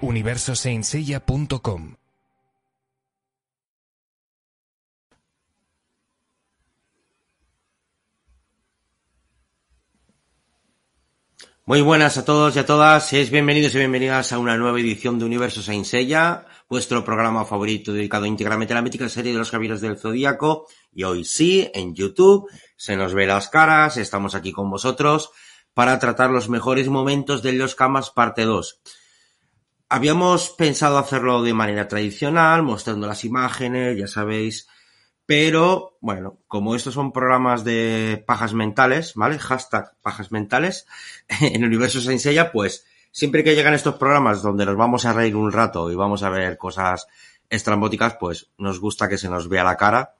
universosaintseiya.com Muy buenas a todos y a todas, seáis bienvenidos y bienvenidas a una nueva edición de Universo Saint Seiya, vuestro programa favorito dedicado íntegramente a la mítica serie de los Caballeros del Zodíaco. Y hoy sí, en YouTube, se nos ve las caras, estamos aquí con vosotros para tratar los mejores momentos de Los Camas parte 2. Habíamos pensado hacerlo de manera tradicional, mostrando las imágenes, ya sabéis, pero, bueno, como estos son programas de pajas mentales, ¿vale? Hashtag pajas mentales en el universo Saint Seiya, pues siempre que llegan estos programas donde nos vamos a reír un rato y vamos a ver cosas estrambóticas, pues nos gusta que se nos vea la cara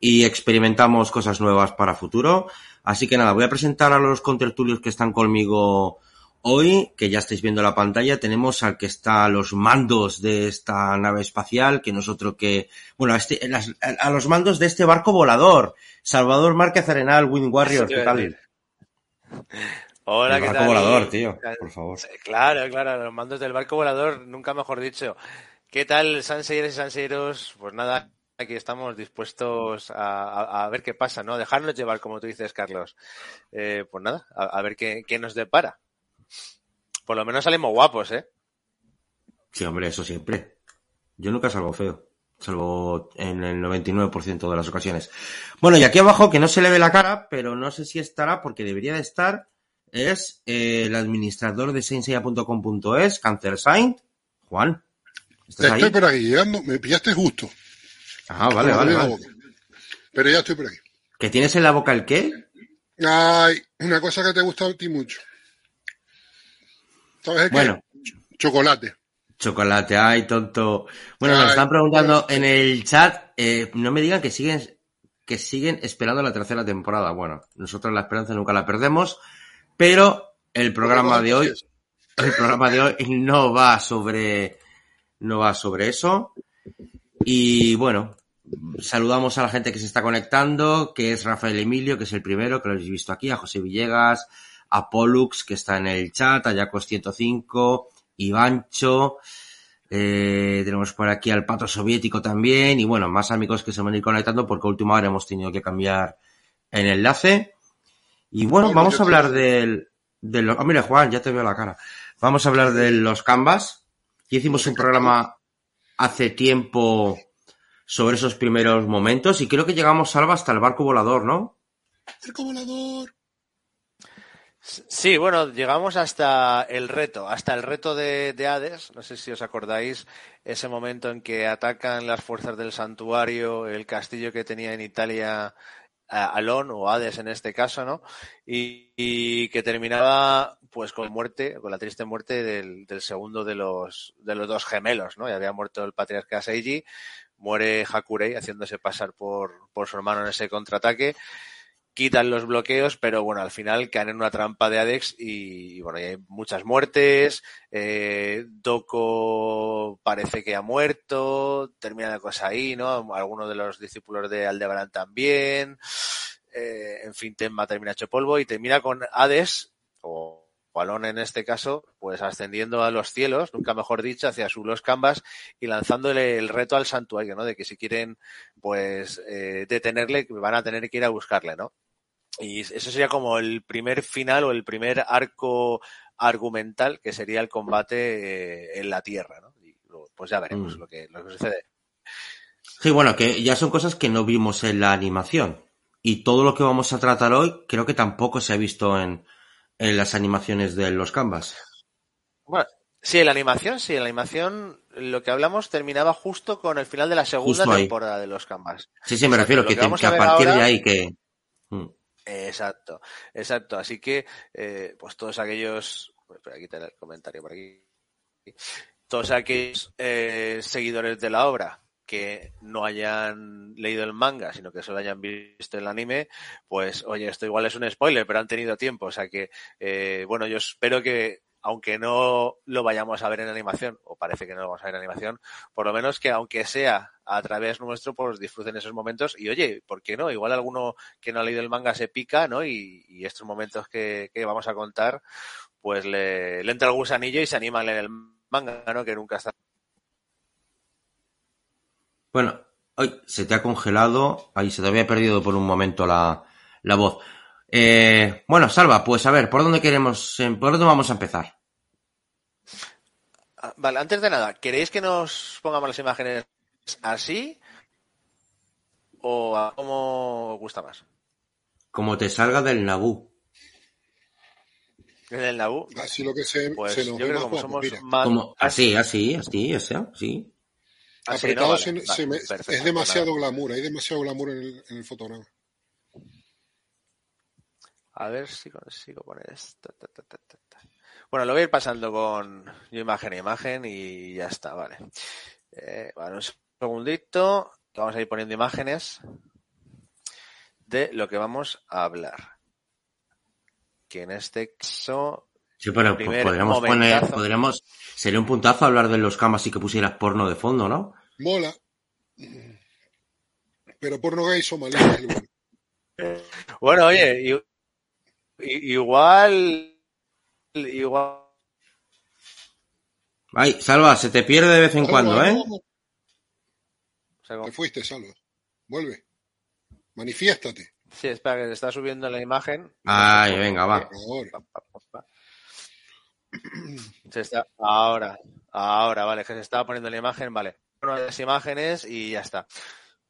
y experimentamos cosas nuevas para futuro. Así que nada, voy a presentar a los contertulios que están conmigo Hoy, que ya estáis viendo la pantalla, tenemos al que está a los mandos de esta nave espacial, que nosotros que, bueno, a, este, a, los mandos de este barco volador, Salvador Márquez Arenal, Wind Warrior, ¿qué tal? Hola, El ¿qué barco tal? volador, tío, por favor. Claro, claro, los mandos del barco volador, nunca mejor dicho. ¿Qué tal, Sanseyeros y Sanseyeros? Pues nada, aquí estamos dispuestos a, a, a, ver qué pasa, ¿no? Dejarnos llevar, como tú dices, Carlos. Eh, pues nada, a, a ver qué, qué nos depara. Por lo menos salimos guapos, ¿eh? Sí, hombre, eso siempre. Yo nunca salgo feo, salvo en el 99% de las ocasiones. Bueno, y aquí abajo, que no se le ve la cara, pero no sé si estará, porque debería de estar, es eh, el administrador de senseiya.com.es, Cancer Saint, Juan. ¿estás estoy ahí? por aquí, llegando, me pillaste justo. Ah, vale, vale, vale. Pero ya estoy por aquí. ¿Que tienes en la boca el qué? Ay, una cosa que te gusta a ti mucho. ¿Sabes bueno. qué? Chocolate. Chocolate, ay, tonto. Bueno, ay, nos están preguntando en el chat, eh, no me digan que siguen, que siguen esperando la tercera temporada. Bueno, nosotros la esperanza nunca la perdemos, pero el programa de hoy, el programa de hoy no va sobre, no va sobre eso. Y bueno, saludamos a la gente que se está conectando, que es Rafael Emilio, que es el primero, que lo habéis visto aquí, a José Villegas, a Pollux, que está en el chat, a Yacos 105, Ivancho, eh, tenemos por aquí al Pato Soviético también, y bueno, más amigos que se van a ir conectando porque a última hora hemos tenido que cambiar el enlace. Y bueno, vamos a hablar del, del, oh, mira Juan, ya te veo la cara. Vamos a hablar de los canvas. Y hicimos un programa hace tiempo sobre esos primeros momentos y creo que llegamos, Salva, hasta el barco volador, ¿no? Barco volador. Sí, bueno, llegamos hasta el reto, hasta el reto de, de, Hades. No sé si os acordáis ese momento en que atacan las fuerzas del santuario, el castillo que tenía en Italia Alon o Hades en este caso, ¿no? Y, y, que terminaba pues con muerte, con la triste muerte del, del, segundo de los de los dos gemelos, ¿no? Y había muerto el patriarca Seiji, muere Hakurei haciéndose pasar por, por su hermano en ese contraataque quitan los bloqueos, pero bueno, al final caen en una trampa de Adex y, bueno, hay muchas muertes, eh, Doko parece que ha muerto, termina la cosa ahí, ¿no? Algunos de los discípulos de Aldebaran también, eh, en fin, Temma termina hecho polvo y termina con Hades, o Alon en este caso, pues ascendiendo a los cielos, nunca mejor dicho, hacia su Los Canvas y lanzándole el reto al santuario, ¿no? De que si quieren, pues, eh, detenerle, van a tener que ir a buscarle, ¿no? Y eso sería como el primer final o el primer arco argumental que sería el combate eh, en la Tierra, ¿no? Y pues ya veremos mm. lo, que, lo que sucede. Sí, bueno, que ya son cosas que no vimos en la animación. Y todo lo que vamos a tratar hoy creo que tampoco se ha visto en, en las animaciones de los canvas. Bueno, sí, en la animación, sí, en la animación lo que hablamos terminaba justo con el final de la segunda temporada de los canvas. Sí, sí, me refiero lo que, que, que a, a partir ahora... de ahí que... Mm. Exacto, exacto. Así que, eh, pues todos aquellos, pues aquí el comentario por aquí, todos aquellos eh, seguidores de la obra que no hayan leído el manga, sino que solo hayan visto el anime, pues oye, esto igual es un spoiler, pero han tenido tiempo. O sea que, eh, bueno, yo espero que aunque no lo vayamos a ver en animación, o parece que no lo vamos a ver en animación, por lo menos que aunque sea a través nuestro, pues disfruten esos momentos. Y oye, ¿por qué no? Igual alguno que no ha leído el manga se pica, ¿no? Y, estos momentos que, vamos a contar, pues le, entra el gusanillo y se anima a leer el manga, ¿no? Que nunca está. Bueno, Ay, se te ha congelado. Ahí se te había perdido por un momento la, la voz. Eh, bueno, Salva, pues a ver, ¿por dónde queremos, por dónde vamos a empezar? Ah, vale, antes de nada, ¿queréis que nos pongamos las imágenes así? ¿O a cómo os gusta más? Como te salga del Nabú. ¿Del Nabú? Así lo que se, Pues se nos yo ve creo que más como guapo, somos mira. más... Como, así, así, así, así, así. Apretado ¿no? Vale, se- vale, se me- perfecto, es demasiado pues nada. glamour, hay demasiado glamour en el, en el fotograma. A ver si consigo poner esto. ta, ta, ta, ta, ta. Bueno, lo voy a ir pasando con yo imagen a imagen y ya está, vale. Eh, vale, un segundito. Vamos a ir poniendo imágenes de lo que vamos a hablar. Que en este caso Sí, pero pues, podríamos poner, podríamos, sería un puntazo hablar de los camas y que pusieras porno de fondo, ¿no? Mola. Pero porno gay el bueno. Bueno, oye, igual, igual, Ay, Salva, se te pierde de vez en Salva, cuando, ¿eh? no, Te fuiste, Salva. Vuelve. Manifiéstate, sí, espera que se está subiendo la imagen. Ay, venga, va. Se está, ahora, ahora, vale, que se estaba poniendo la imagen, vale. Una de las imágenes y ya está.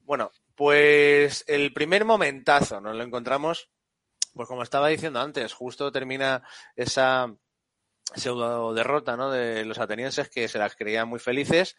Bueno, pues el primer momentazo nos lo encontramos, pues como estaba diciendo antes, justo termina esa pseudo derrota ¿no? de los atenienses que se las creían muy felices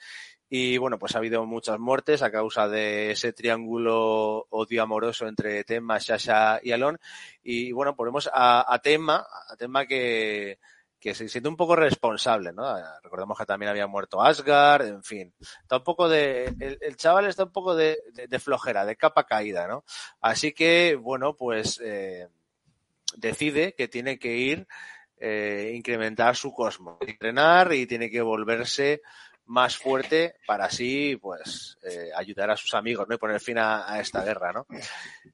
y bueno, pues ha habido muchas muertes a causa de ese triángulo odio amoroso entre Temma, Shasha y Alon y bueno, ponemos a, a Temma, a Temma que, que se siente un poco responsable, ¿no? Recordemos que también había muerto Asgard, en fin. Está un poco de, el, chaval está un poco de, de, de flojera, de capa caída, ¿no? Así que, bueno, pues eh, decide que tiene que ir eh, incrementar su cosmos, entrenar y tiene que volverse más fuerte para así, pues, eh, ayudar a sus amigos, ¿no? Y poner fin a, esta guerra, ¿no?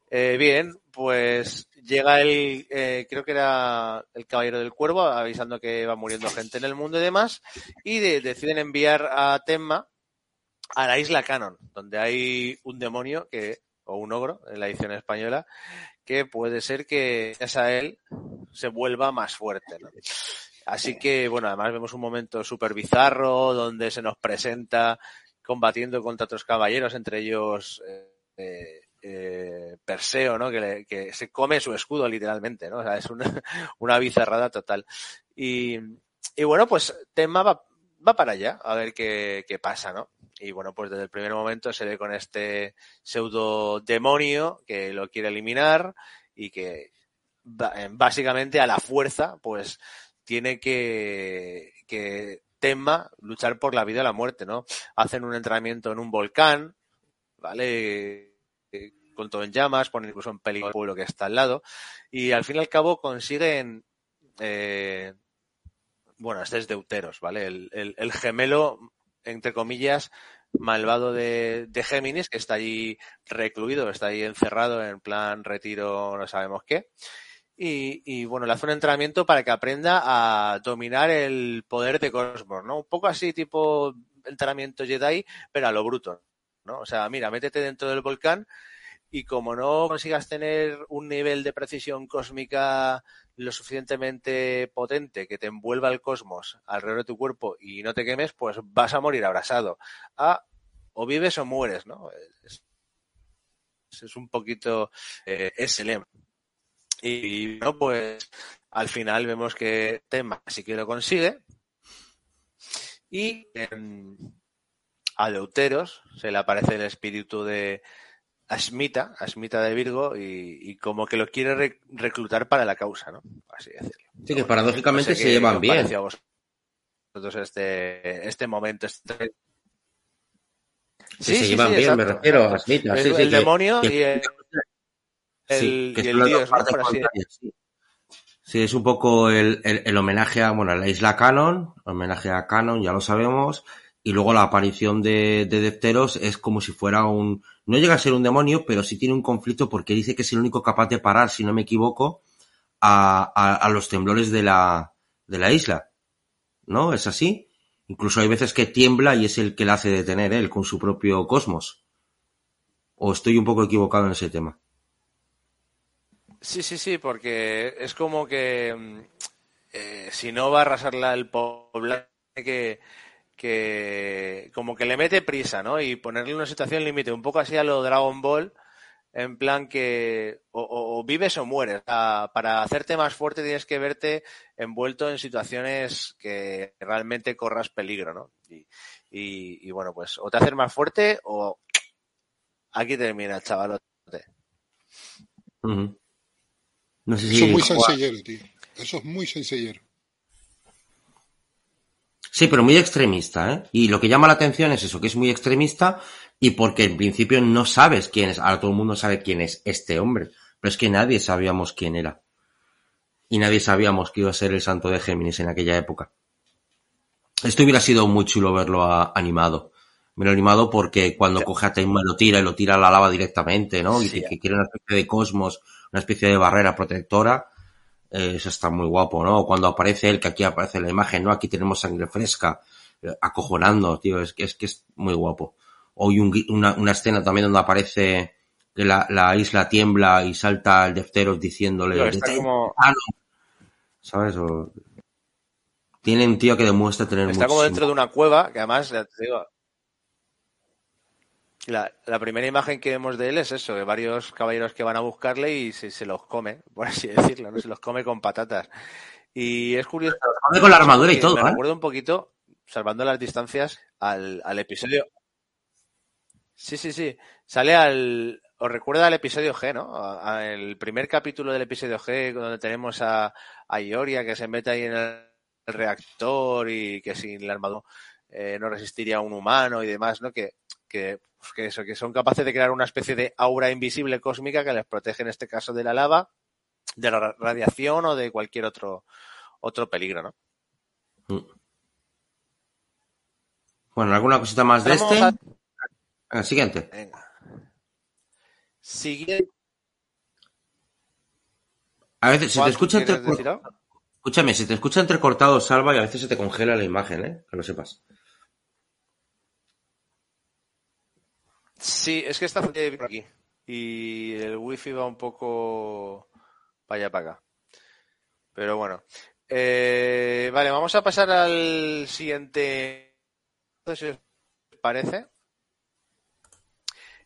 Eh, bien, pues llega el, eh, creo que era el Caballero del Cuervo, avisando que va muriendo gente en el mundo y demás, y de- deciden enviar a Temma a la isla Canon, donde hay un demonio que, o un ogro, en la edición española, que puede ser que gracias él se vuelva más fuerte, ¿no? Así que, bueno, además vemos un momento súper bizarro donde se nos presenta combatiendo contra otros caballeros, entre ellos eh, eh, Perseo, ¿no? Que, le- que se come su escudo literalmente, ¿no? O sea, es una, una bizarrada total. Y, y bueno, pues Tema va, para allá a ver qué, qué pasa, ¿no? Y bueno, pues desde el primer momento se ve con este pseudo demonio que lo quiere eliminar y que eh, básicamente a la fuerza, pues tiene que, que Temma luchar por la vida o la muerte, ¿no? Hacen un entrenamiento en un volcán, ¿vale? Eh, Con todo en llamas, ponen incluso en peligro el pueblo que está al lado, y al fin y al cabo consiguen, eh, bueno, este es Deuteros, ¿vale? El, el- el gemelo, entre comillas, malvado de, de Géminis, que está allí recluido, está ahí encerrado en plan retiro, no sabemos qué. Y, y, bueno, le hace un entrenamiento para que aprenda a dominar el poder de Cosmos, ¿no? Un poco así tipo entrenamiento Jedi, pero a lo bruto, ¿no? O sea, mira, métete dentro del volcán y como no consigas tener un nivel de precisión cósmica lo suficientemente potente que te envuelva el cosmos alrededor de tu cuerpo y no te quemes, pues vas a morir abrasado. Ah, o vives o mueres, ¿no? Es, es un poquito eh, ese lema. Y bueno, pues al final vemos que Tema sí que lo consigue. Y em, a Deuteros se le aparece el espíritu de Asmita, Asmita de Virgo, y, y como que lo quiere re- reclutar para la causa, ¿no? Así decirlo. Sí, que paradójicamente No sé se llevan bien. a vosotros este, este momento. Este... Sí, se llevan bien, me refiero a Asmita, El, sí, sí, demonio que- y el, Sí, el- que y el sí. Sí, es un poco el, el, el homenaje a, bueno, a la isla Canon, homenaje a Canon, ya lo sabemos, y luego la aparición de, de Defteros es como si fuera un, no llega a ser un demonio, pero sí tiene un conflicto porque dice que es el único capaz de parar, si no me equivoco, a, a, los temblores de la, de la isla. ¿No? ¿Es así? Incluso hay veces que tiembla y es el que la hace detener él con su propio cosmos. ¿O estoy un poco equivocado en ese tema? Sí, sí, sí, porque es como que mm, eh, si no va a arrasarla el poblado, que, que como que le mete prisa, ¿no? Y ponerle una situación límite, un poco así a lo Dragon Ball, en plan que o, o, o vives o mueres. O sea, para hacerte más fuerte tienes que verte envuelto en situaciones que realmente corras peligro, ¿no? Y, y, y bueno, pues o te haces más fuerte o aquí termina el chavalote. Uh -huh. No sé Eso es muy sencillero, tío. Eso es muy sencillero. Sí, pero muy extremista, ¿eh? Y lo que llama la atención es eso, que es muy extremista y porque en principio no sabes quién es. Ahora todo el mundo sabe quién es este hombre, pero es que nadie sabíamos quién era. Y nadie sabíamos que iba a ser el santo de Géminis en aquella época. Esto hubiera sido muy chulo verlo a, animado. Me lo animado porque cuando sí. coge a Time lo tira y lo tira a la lava directamente, ¿no? Y sí. que quiere una especie de cosmos, una especie de barrera protectora. Eh, eso está muy guapo, ¿no? Cuando aparece él, que aquí aparece la imagen, ¿no? Aquí tenemos sangre fresca, eh, acojonando, tío, es que es que es muy guapo. Hoy un, una, una, escena también donde aparece que la, la, isla tiembla y salta el Defteros diciéndole, está como... ¿sabes? O... Tiene un tío que demuestra tener Está como dentro de una cueva, que además, te digo, la, la, primera imagen que vemos de él es eso, de varios caballeros que van a buscarle y se, se los come, por así decirlo, ¿no? se los come con patatas. Y es curioso. Come con la armadura y todo, Me ¿eh? recuerdo un poquito, salvando las distancias, al, al episodio. Sí, sí, sí. Sale al. Os recuerda al episodio G, ¿no? A, a el primer capítulo del episodio G, donde tenemos a, a Ioria que se mete ahí en el reactor y que sin la armadura eh, no resistiría a un humano y demás, ¿no? Que, que, pues que, eso, que son capaces de crear una especie de aura invisible cósmica que les protege en este caso de la lava, de la radiación o de cualquier otro, otro peligro, ¿no? Mm. Bueno, ¿alguna cosita más de este? A... El siguiente. Venga. Siguiente. A veces se te escucha entre... Escúchame, se te escucha entrecortado, Salva, y a veces se te congela la imagen, ¿eh? Que lo sepas. Sí, es que está aquí. Y el wifi va un poco para allá para acá. Pero bueno. Eh, vale, vamos a pasar al siguiente. Si os parece.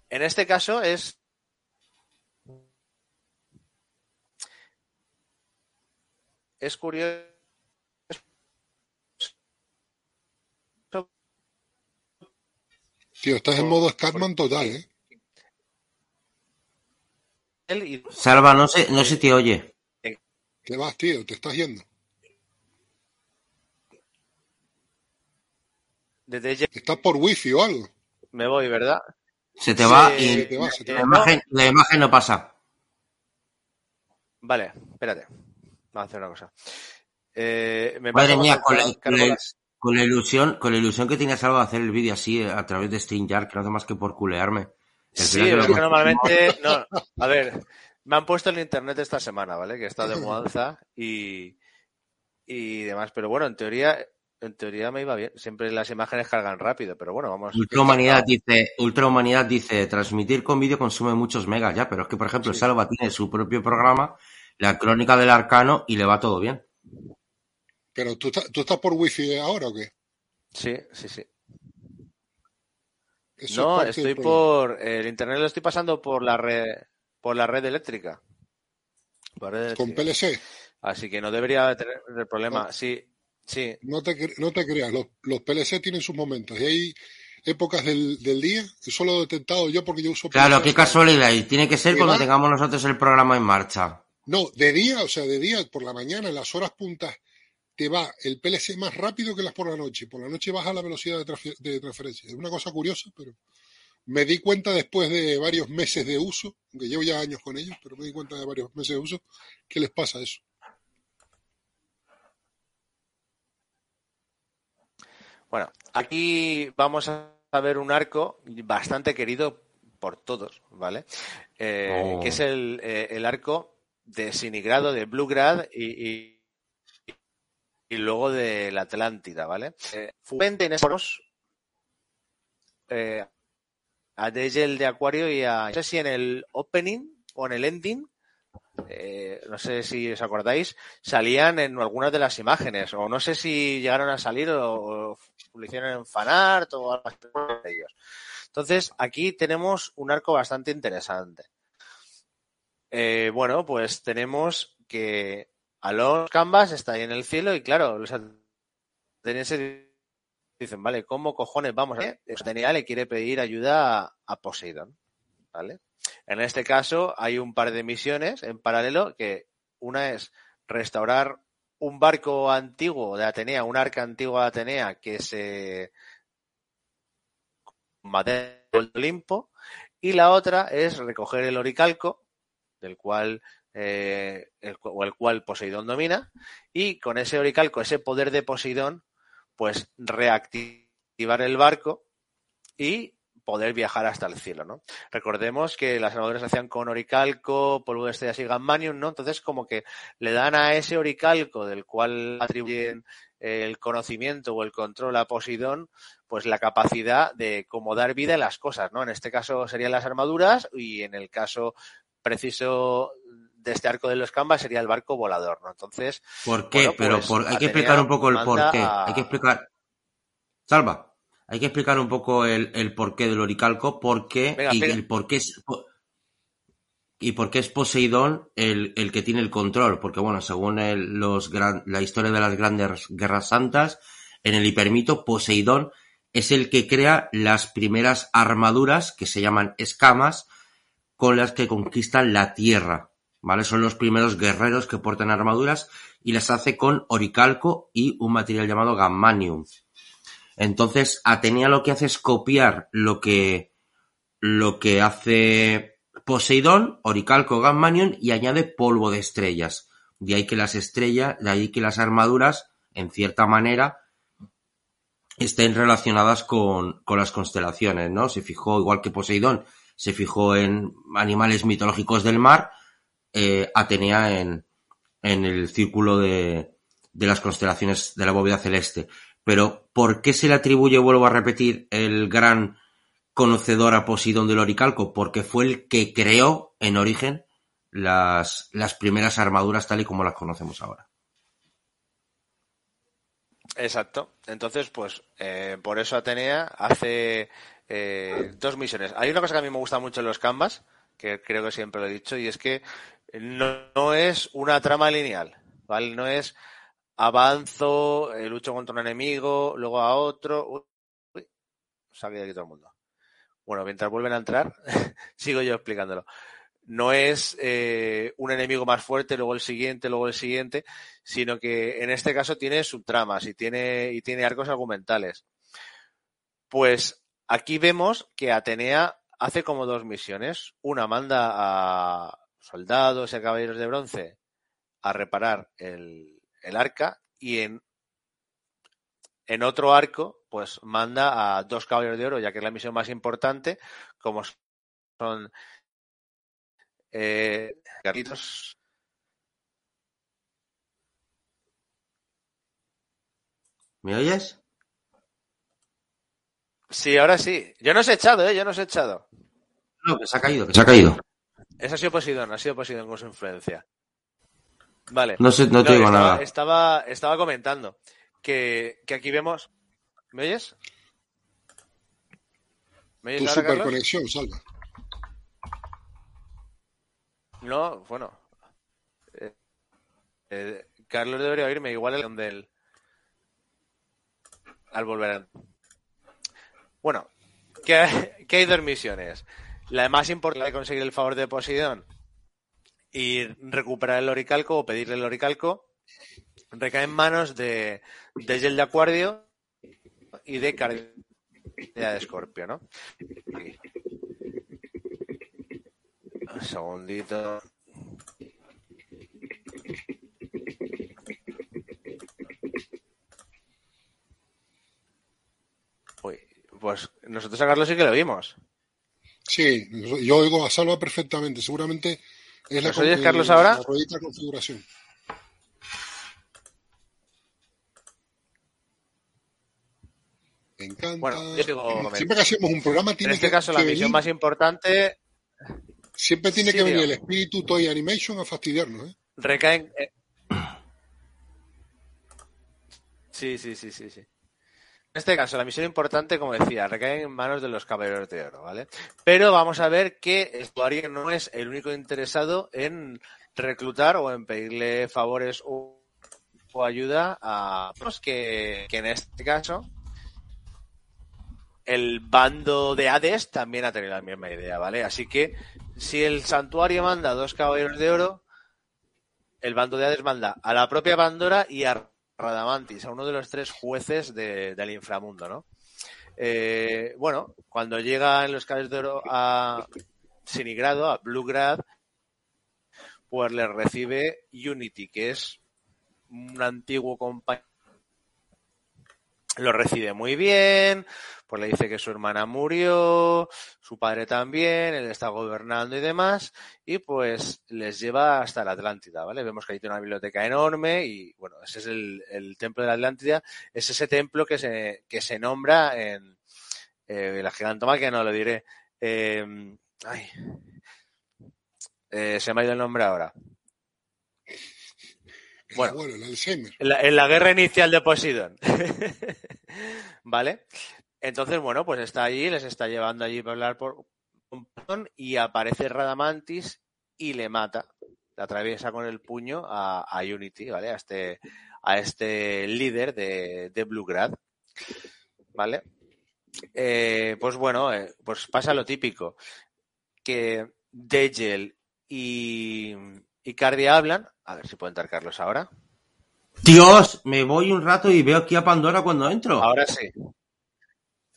En este caso es. Es curioso. Tío, estás en modo Scatman total, ¿eh? Salva, no se, no se te oye. ¿Qué vas, tío? ¿Te estás yendo? Desde ¿Estás por wifi o algo? Me voy, ¿verdad? Se te va sí, y te va, te la, va. Imagen, la, imagen, no pasa. Vale, espérate. Vamos a hacer una cosa. Eh, me Madre mía, con la, con, con la, ilusión, con la ilusión que tenía Salva de hacer el vídeo así a través de StreamYard, que no hace más que por culearme. Sí, es que normalmente, no, a ver, me han puesto el internet esta semana, ¿vale? Que está de mudanza y, y demás, pero bueno, en teoría, en teoría me iba bien. Siempre las imágenes cargan rápido, pero bueno, vamos. Ultrahumanidad dice, Ultrahumanidad dice, transmitir con vídeo consume muchos megas ya, pero es que por ejemplo sí. Salva tiene su propio programa, la crónica del arcano, y le va todo bien. Pero tú, tú estás por wifi ahora o qué? Sí, sí, sí. Eso no, estoy por el internet lo estoy pasando por la red por la red eléctrica. Red eléctrica. Con PLC. Así que no debería tener el problema. No, sí, sí. No te, no te creas, los, los, PLC tienen sus momentos y hay épocas del, del día, eso lo he detectado yo porque yo uso PLC. Claro, qué casualidad. Y tiene que ser cuando va? tengamos nosotros el programa en marcha. No, de día, o sea, de día, por la mañana, en las horas puntas, te va el PLC más rápido que las por la noche. Por la noche baja la velocidad de, transferencia. Es una cosa curiosa, pero me di cuenta después de varios meses de uso, aunque llevo ya años con ellos, pero me di cuenta de varios meses de uso, que les pasa eso. Bueno, aquí vamos a ver un arco bastante querido por todos, ¿vale? Eh, que oh. es el, eh, el, arco de Sinigrado, de Bluegrad y, y y luego de la Atlántida, ¿vale? Eh, en esos eh, a Degel de Acuario y a... No sé si en el opening o en el ending eh, no sé si os acordáis, salían en algunas de las imágenes, o no sé si llegaron a salir o, lo hicieron en fanart o algo de ellos. Entonces, aquí tenemos un arco bastante interesante. Eh, bueno, pues tenemos que a los Canvas está ahí en el cielo y claro, los atenienses dicen, vale, ¿cómo cojones vamos a...? Atenea le quiere pedir ayuda a, Poseidón, ¿vale? En este caso hay un par de misiones en paralelo que una es restaurar un barco antiguo de Atenea, un arca antiguo de Atenea que se mate el Olimpo y la otra es recoger el oricalco del cual eh, el, o el cual Poseidón domina y con ese oricalco, ese poder de Poseidón, pues reactivar el barco y poder viajar hasta el cielo, ¿no? Recordemos que las armaduras se hacían con oricalco, polvo de estrellas y gammanium, ¿no? Entonces como que le dan a ese oricalco del cual atribuyen el conocimiento o el control a Poseidón, pues la capacidad de como dar vida a las cosas, ¿no? En este caso serían las armaduras y en el caso preciso de este arco de los Canvas sería el barco volador, ¿no? Entonces. ¿Por qué? Pero pues hay que explicar un poco el por qué. Hay que explicar. Salva. Hay que explicar un poco el, el porqué del oricalco, por qué y el por qué es y por qué es Poseidón el, el que tiene el control, porque bueno, según el, los gran, la historia de las grandes guerras santas, en el hipermito Poseidón es el que crea las primeras armaduras que se llaman escamas con las que conquistan la tierra, ¿vale? Son los primeros guerreros que portan armaduras y las hace con oricalco y un material llamado gammanium. Entonces, Atenea lo que hace es copiar lo que, lo que hace Poseidón, Oricalco, Gammanion y añade polvo de estrellas. De ahí que las estrellas, de ahí que las armaduras, en cierta manera, estén relacionadas con, con las constelaciones, ¿no? Se fijó, igual que Poseidón, se fijó en animales mitológicos del mar, eh, Atenea en, en el círculo de, de las constelaciones de la bóveda celeste. Pero, ¿por qué se le atribuye, vuelvo a repetir, el gran conocedor a Poseidón del Oricalco? Porque fue el que creó, en origen, las, las primeras armaduras tal y como las conocemos ahora. Exacto. Entonces, pues, eh, por eso Atenea hace eh, dos misiones. Hay una cosa que a mí me gusta mucho en los Canvas, que creo que siempre lo he dicho, y es que no, es una trama lineal, ¿vale? No es avanzo, eh, lucho contra un enemigo, luego a otro. Uy, de aquí todo el mundo. Bueno, mientras vuelven a entrar, sigo yo explicándolo. No es eh, un enemigo más fuerte, luego el siguiente, luego el siguiente, sino que en este caso tiene subtramas y tiene, y tiene arcos argumentales. Pues aquí vemos que Atenea hace como dos misiones. Una manda a soldados y caballeros de bronce a reparar el, el arca y en, en otro arco, pues manda a dos caballeros de oro, ya que es la misión más importante, como son eh, gatitos. ¿Me oyes? Sí, ahora sí. Yo no os he echado, ¿eh? Yo no os he echado. No, que se ha caído, que se ha caído. Esa ha sido Poseidón, ha sido Poseidón con su influencia. Vale. No, sé, no te digo nada. Estaba, estaba comentando que, que, aquí vemos. ¿Me oyes? ¿Me oyes tu superconexión, Salva. No, bueno. Eh, eh, Carlos debería oírme igual el del. Al volver. Bueno, ¿qué, ¿qué hay dos misiones? La más importante de conseguir el favor de Poseidón y recuperar el oricalco o pedirle el oricalco recae en manos de, de Gel de Acuario y de Cardia de Escorpio, ¿no? Un segundito. pues nosotros a Carlos sí que lo vimos. Sí, yo oigo a Salva perfectamente. Seguramente es la, oyes, Carlos, ahora? la configuración. Me encanta. Bueno, yo digo, Siempre que hacemos un programa tiene en este que, caso la que misión venir- más importante siempre tiene Sí, que venir digo. el espíritu Toy Animation a fastidiarnos, ¿eh? recae en... eh, Sí, sí, sí, sí, sí. En este caso, la misión importante, como decía, recae en manos de los caballeros de oro, ¿vale? Pero vamos a ver que Estuario no es el único interesado en reclutar o en pedirle favores o, ayuda a pues, que, que en este caso el bando de Hades también ha tenido la misma idea, ¿vale? Así que si el santuario manda dos caballeros de oro, el bando de Hades manda a la propia Pandora y a Radamantis, a uno de los tres jueces de- del inframundo, ¿no? Eh, bueno, cuando llegan los caballeros de oro a Sinigrado, a Bluegrad, pues les recibe Unity, que es un antiguo compañero. Lo recibe muy bien, pues le dice que su hermana murió, su padre también, él está gobernando y demás, y pues les lleva hasta la Atlántida, ¿vale? Vemos que ahí tiene una biblioteca enorme y, bueno, ese es el, templo de la Atlántida, es ese templo que se, que se nombra en eh, la gigantomaquia, no lo diré. Eh, ay, Eh, se me ha ido el nombre ahora. El Bueno. abuelo, el Alzheimer. En la, en la guerra inicial de Poseidón. ¿Vale? Entonces, bueno, pues está allí, les está llevando allí para hablar por y aparece Radamantis y le mata. Le atraviesa con el puño a, a Unity, ¿vale? A este, a este líder de, de Bluegrad. ¿Vale? Eh, pues bueno, eh, pues pasa lo típico. Que Degel y, y Cardia hablan. A ver si puede entrar Carlos ahora. Dios, me voy un rato y veo aquí a Pandora cuando entro. Ahora sí.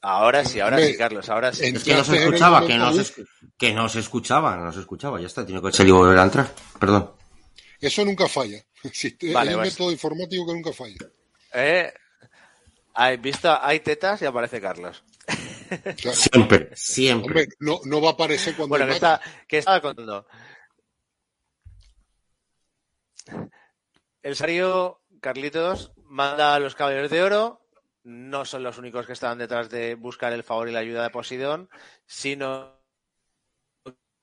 Ahora sí, ahora sí, Carlos, ahora sí. Es que no se escuchaba, que no se, que no se escuchaba, no se escuchaba, ya está, tiene que salir y volver a entrar. Perdón. Eso nunca falla. Existe- Vale, hay un pues. método informático que nunca falla. Eh, hay, visto, hay tetas y aparece Carlos. Siempre, siempre. hombre, no, no va a aparecer cuando Bueno, que, está, que estaba contando. El Sario Carlitos manda a los Caballeros de Oro. No son los únicos que están detrás de buscar el favor y la ayuda de Poseidón, sino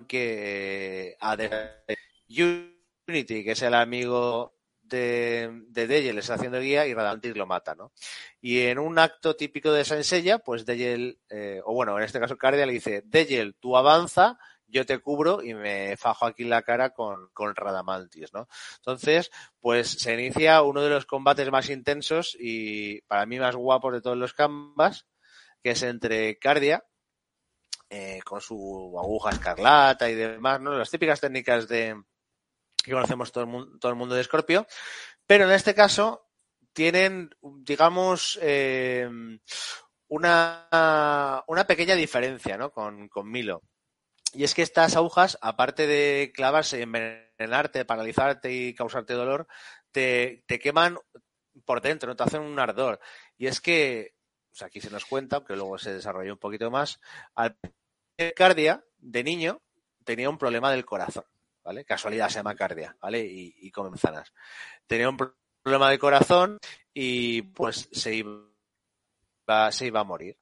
que a Unity, que es el amigo de, de Degel, está haciendo guía y Radamantis lo mata, ¿no? Y en un acto típico de Sansella, pues Degel, eh, o bueno, en este caso Cardia le dice, Degel, tú avanza, yo te cubro y me fajo aquí la cara con, con Radamantis, ¿no? Entonces, pues se inicia uno de los combates más intensos y para mí más guapos de todos los canvas, que es entre Cardia, eh, con su aguja escarlata y demás, ¿no? Las típicas técnicas de que conocemos todo el mundo, todo el mundo de Scorpio, pero en este caso tienen, digamos, eh, una, una pequeña diferencia, ¿no? Con, con Milo. Y es que estas agujas, aparte de clavarse, envenenarte, paralizarte y causarte dolor, te, te queman por dentro, ¿no? te hacen un ardor. Y es que, o sea, aquí se nos cuenta, aunque luego se desarrolló un poquito más, al cardia de niño tenía un problema del corazón, ¿vale? Casualidad se llama cardia, ¿vale? Y, y come manzanas. Tenía un pro- problema de corazón y pues se iba, se iba a morir.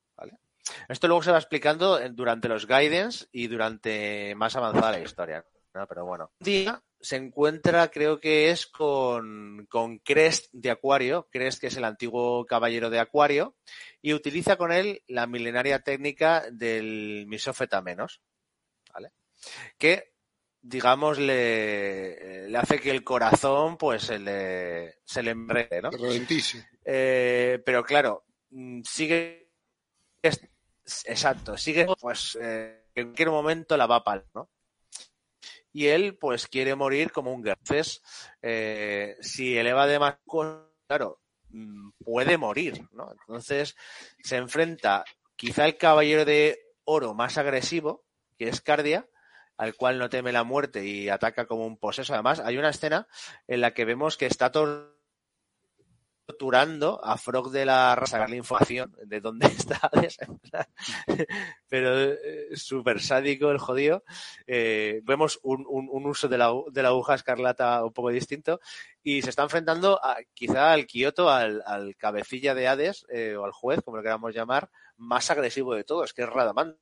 Esto luego se va explicando durante los guidance y durante más avanzada la historia, ¿no? Pero bueno. Un día se encuentra, creo que es con, con Crest de Acuario, Crest que es el antiguo caballero de Acuario, y utiliza con él la milenaria técnica del misófeta menos, ¿vale? Que, digamos, le, le hace que el corazón, pues, se le, se le enrede, ¿no? Ralentice. Eh, pero claro, mm, sigue. Exacto, sigue, pues, eh, en cualquier momento la va a parar, ¿no? Y él, pues, quiere morir como un guerrero. Entonces, eh, si eleva demasiado, claro, mm, puede morir, ¿no? Entonces, se enfrenta quizá el caballero de oro más agresivo, que es Cardia, al cual no teme la muerte y ataca como un poseso. Además, hay una escena en la que vemos que está todo torturando a Frog de la raza la información de dónde está pero eh, súper sádico el jodido. Eh, vemos un, un, uso de la, de la aguja escarlata un poco distinto y se está enfrentando a, quizá al Kioto al, al cabecilla de Hades eh, o al juez como lo queramos llamar más agresivo de todos que es Radamantis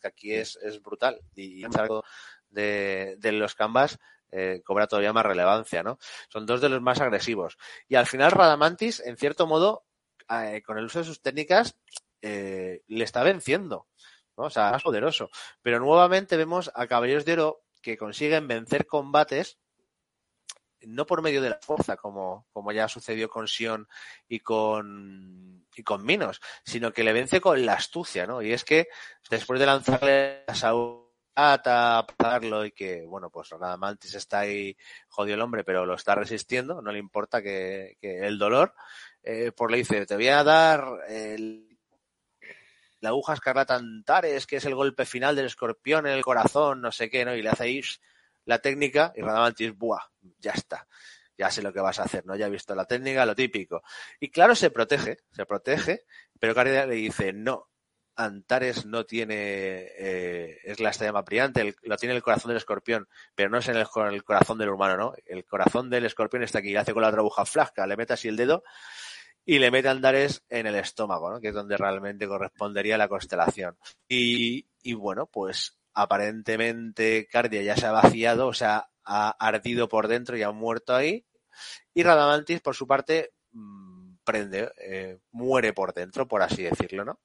que aquí es, es brutal. Y algo de, de los canvas eh, cobra todavía más relevancia, ¿no? Son dos de los más agresivos. Y al final Radamantis, en cierto modo, eh, con el uso de sus técnicas, eh, le está venciendo, ¿no? O sea, más poderoso. Pero nuevamente vemos a Caballeros de Oro que consiguen vencer combates no por medio de la fuerza, como, como ya sucedió con Sion y con, y con Minos, sino que le vence con la astucia, ¿no? Y es que después de lanzarle a Saúl a pagarlo y que, bueno, pues nada, Mantis está ahí jodido el hombre, pero lo está resistiendo, no le importa que, que el dolor, eh, pues le dice, te voy a dar el, la aguja escarlata Antares, que es el golpe final del escorpión en el corazón, no sé qué, ¿no? Y le hacéis la técnica y Radamantis, buah, ya está. Ya sé lo que vas a hacer, ¿no? Ya he visto la técnica, lo típico. Y claro, se protege, se protege, pero Caridad le dice, no, Antares no tiene, eh, es la estrella más brillante, lo tiene el corazón del escorpión, pero no es en el, corazón del humano, ¿no? El corazón del escorpión está aquí, hace con la otra flasca, le mete así el dedo y le mete a Antares en el estómago, ¿no? Que es donde realmente correspondería la constelación. Y, y bueno, pues aparentemente Cardia ya se ha vaciado, o sea, ha ardido por dentro y ha muerto ahí. Y Radamantis, por su parte, mmm, prende, eh, muere por dentro, por así decirlo, ¿no?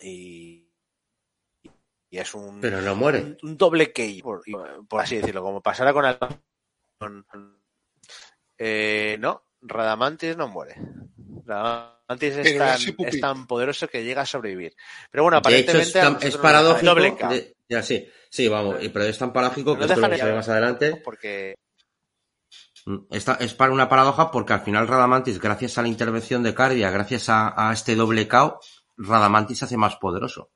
Y, y es un, Pero no muere. un, un doble key, por, por, así decirlo, como pasara con el con, eh, no, Radamantis no muere. Radamantis es tan, es tan, poderoso que llega a sobrevivir. Pero bueno, aparentemente hecho, es, tan, es paradójico. De, ya sí, sí, vamos, pero es tan paradójico que no esto lo vamos a ver más adelante. Porque Esta, es para una paradoja porque al final Radamantis, gracias a la intervención de Cardia, gracias a, a este doble KO, Radamantis se hace más poderoso.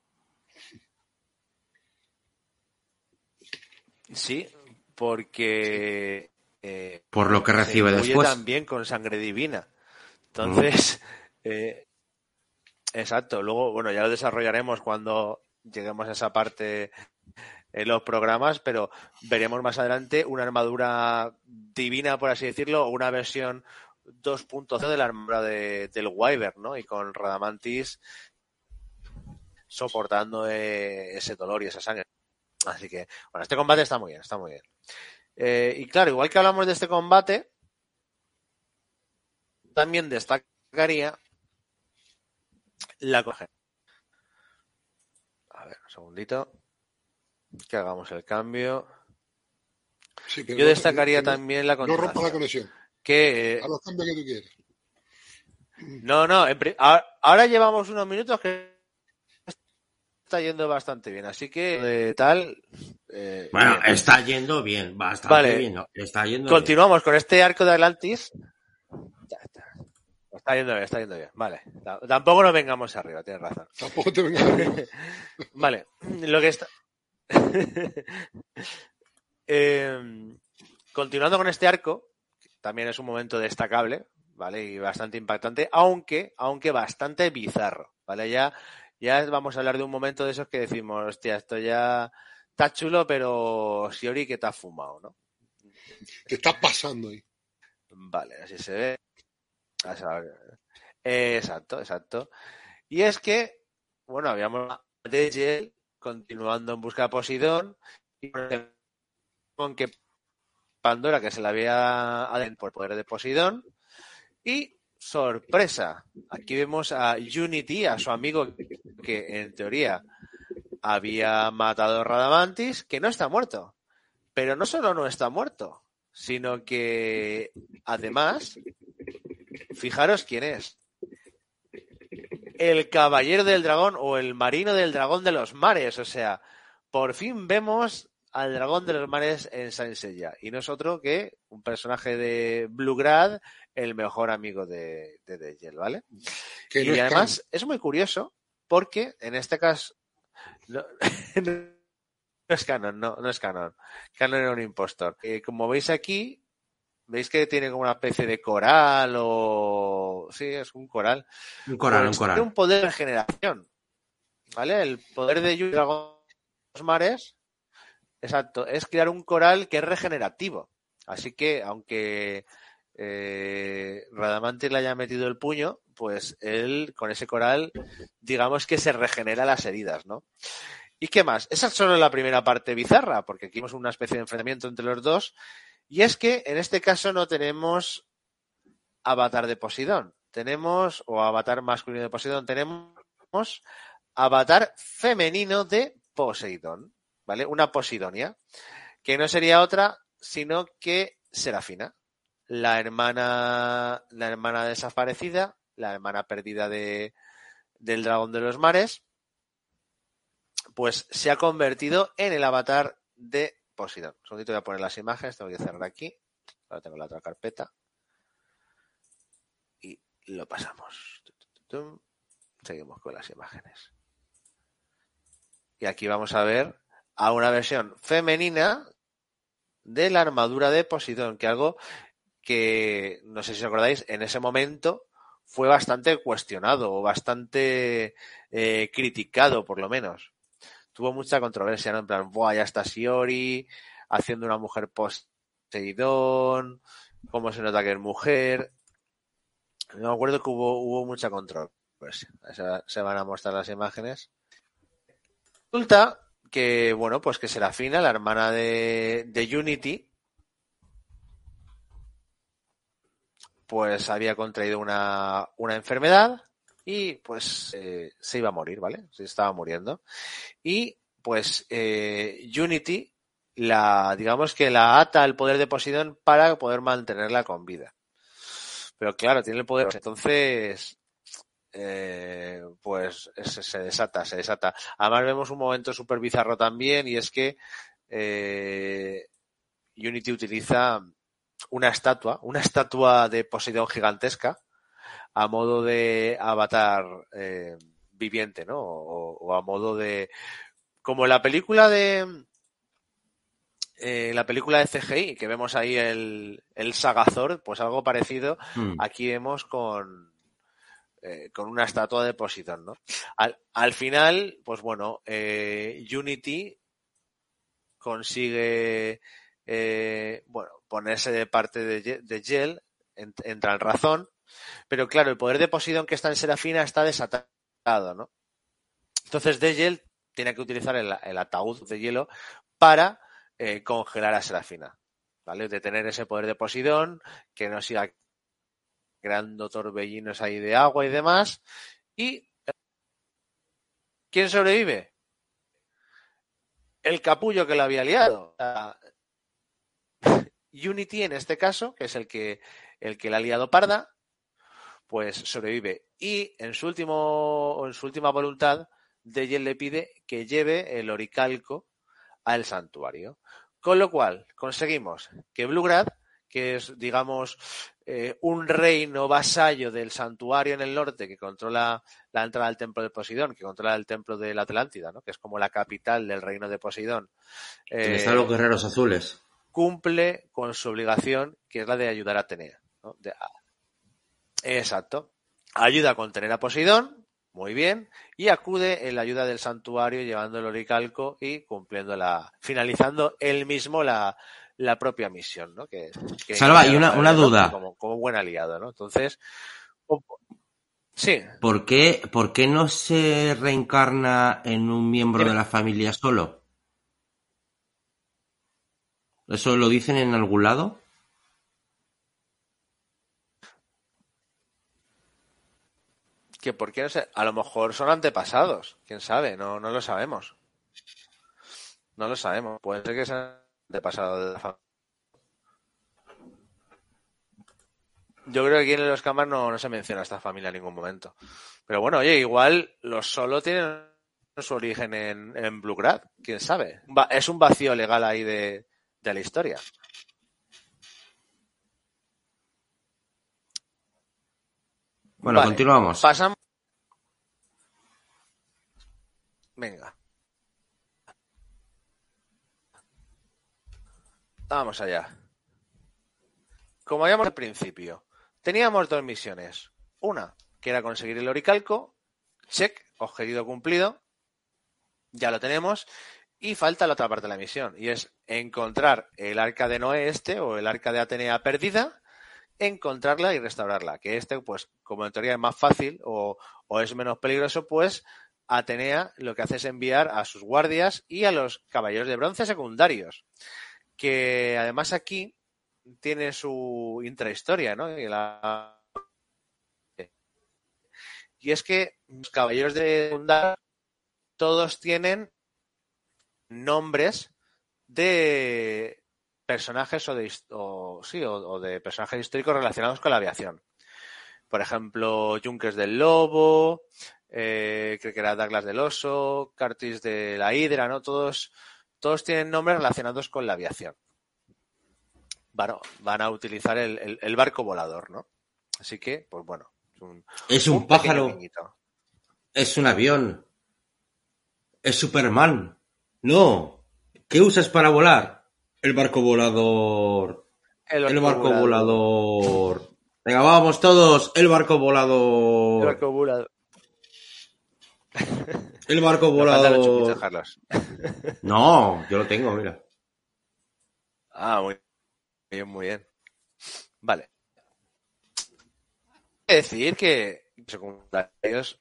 Sí, porque eh, por lo que recibe se después. también con sangre divina. Entonces, mm. eh, exacto. Luego, bueno, ya lo desarrollaremos cuando lleguemos a esa parte en los programas, pero veremos más adelante una armadura divina, por así decirlo, o una versión 2.0 de la armadura de, del Wyvern, ¿no? Y con Radamantis soportando eh, ese dolor y esa sangre. Así que, bueno, este combate está muy bien, está muy bien. Eh, y claro, igual que hablamos de este combate, también destacaría la coge. A ver, un segundito. Que hagamos el cambio. Sí, Yo destacaría no, también la No rompa la conexión. Que, eh, a los cambios que tú quieres. No, no, ahora llevamos unos minutos que está yendo bastante bien, así que de tal. Eh, bueno, bien. está yendo bien, bastante vale. bien. ¿no? Está yendo Continuamos bien. con este arco de Atlantis. Está yendo bien, está yendo bien. Vale. Tampoco nos vengamos arriba, tienes razón. Tampoco te vengas arriba. vale. Lo que está. eh, continuando con este arco, también es un momento destacable, ¿vale? Y bastante impactante, aunque, aunque bastante bizarro, ¿vale? Ya ya vamos a hablar de un momento de esos que decimos, hostia, esto ya está chulo, pero Siori que te ha fumado, ¿no? ¿Qué está pasando ahí? Vale, así se ve. Exacto, exacto. Y es que, bueno, habíamos de Gel continuando en busca de Poseidón y con que Pandora, que se la había adentro por poder de Poseidón, y sorpresa. Aquí vemos a Unity, a su amigo que en teoría había matado a Radamantis, que no está muerto. Pero no solo no está muerto, sino que además, fijaros quién es. El caballero del dragón o el marino del dragón de los mares. O sea, por fin vemos al dragón de los mares en Saint Seiya. Y no es otro que un personaje de Bluegrad el mejor amigo de, de Degel, ¿vale? Que y no además es muy curioso porque en este caso no, no es canon, no, no es canon. Canon era un impostor. Eh, como veis aquí, ¿Veis que tiene como una especie de coral o... Sí, es un coral. Un coral, un coral. Tiene un poder de regeneración. ¿Vale? El poder de Dragón de los mares, exacto, es crear un coral que es regenerativo. Así que, aunque eh, Radamantis le haya metido el puño, pues él con ese coral, digamos que se regenera las heridas, ¿no? ¿Y qué más? Esa es solo la primera parte bizarra, porque aquí vemos una especie de enfrentamiento entre los dos. Y es que en este caso no tenemos avatar de Poseidón. Tenemos, o avatar masculino de Poseidón, tenemos avatar femenino de Poseidón, ¿vale? Una Posidonia, que no sería otra sino que Serafina, la hermana, la hermana desaparecida, la hermana perdida de, del dragón de los mares, pues se ha convertido en el avatar de Poseidón. Un segundito voy a poner las imágenes, tengo que cerrar aquí. Ahora tengo la otra carpeta. Y lo pasamos. Seguimos con las imágenes. Y aquí vamos a ver a una versión femenina de la armadura de Poseidón, que algo que, no sé si os acordáis, en ese momento fue bastante cuestionado o bastante eh, criticado, por lo menos. Tuvo mucha controversia, ¿no? En plan, Buah, ya está Shiori, haciendo una mujer Poseidón, cómo se nota que es mujer. No me acuerdo que hubo, hubo mucha controversia. Se, se van a mostrar las imágenes. Resulta que, bueno, pues que Serafina, la hermana de, de Unity, pues había contraído una, una enfermedad y pues eh, se iba a morir, ¿vale? Se estaba muriendo. Y pues eh, Unity la, digamos que la ata al poder de Poseidón para poder mantenerla con vida. Pero claro, tiene el poder. Entonces, eh, pues se, se, desata, se desata. Además vemos un momento súper bizarro también y es que eh, Unity utiliza una estatua, una estatua de Poseidón gigantesca a modo de avatar eh, viviente, ¿no? O, o, a modo de... Como en la película de... Eh, la película de CGI, que vemos ahí el, el Sagazor, pues algo parecido, mm. aquí vemos con, eh, con una estatua de Poseidón, ¿no? Al, al final, pues bueno, Unity consigue, eh, bueno, ponerse de parte de, de ent, entra en razón, pero claro, el poder de Poseidón que está en Serafina está desatado, ¿no? Entonces Degel tiene que utilizar el, ataúd de hielo para eh, congelar a Serafina, ¿vale? De tener ese poder de Poseidón, que no siga creando torbellinos ahí de agua y demás. ¿Y quién sobrevive? El capullo que lo había liado. Unity en este caso, que es el que, el que la ha liado parda, pues sobrevive. Y en su último, en su última voluntad, Degel le pide que lleve el oricalco al santuario. Con lo cual, conseguimos que Bluegrad, que es, digamos, eh, un reino vasallo del santuario en el norte que controla la entrada al templo de Poseidón, que controla el templo de la Atlántida, ¿no? que es como la capital del reino de Poseidón. Eh, están los guerreros azules. Cumple con su obligación, que es la de ayudar a Atenea. ¿no? De, exacto. Ayuda a contener a Poseidón, muy bien, y acude en la ayuda del santuario llevando el oricalco y cumpliendo la, finalizando él mismo la, la propia misión, ¿no? Que, que Salva, y una, una duda. Como, como, buen aliado, ¿no? Entonces, sí. ¿Por qué, ¿Por qué no se reencarna en un miembro de la familia solo? ¿Eso lo dicen en algún lado? que por qué no sé, a lo mejor son antepasados, quién sabe, no, no lo sabemos. No lo sabemos, puede ser que sean antepasados de la familia. Yo creo que aquí en los camas no, no, se menciona esta familia en ningún momento. Pero bueno, oye, igual los solo tienen su origen en, en quién sabe. Es un vacío legal ahí de, de la historia. Bueno, vale. continuamos. Pasamos. Venga. Vamos allá. como habíamos al principio, teníamos dos misiones. Una, que era conseguir el oricalco, check, objetivo cumplido, ya lo tenemos, y falta la otra parte de la misión, y es encontrar el arca de Noé este, o el arca de Atenea perdida, encontrarla y restaurarla. Que este, pues, como en teoría es más fácil o, o es menos peligroso, pues Atenea lo que hace es enviar a sus guardias y a los caballeros de bronce secundarios. Que además aquí tiene su intrahistoria, ¿no? Y, es que los caballeros de secundario todos tienen nombres de personajes o de, o, sí, o, de personajes históricos relacionados con la aviación. Por ejemplo, Junkers del Lobo, eh, creo que era Douglas del Oso, Curtis de la Hidra, ¿no? Todos, todos tienen nombres relacionados con la aviación. Bueno, van a utilizar el, el, el barco volador, ¿no? Así que, pues bueno. Es un, es un, un pájaro. Es un avión. Es Superman. No. ¿Qué usas para volar? El barco volador. El barco, El barco volador. Venga, vamos todos. El barco volador. El barco volador. El barco volador. Carlos. No, yo lo tengo, mira. Ah, muy bien, muy bien. Vale. He de decir que secundarios,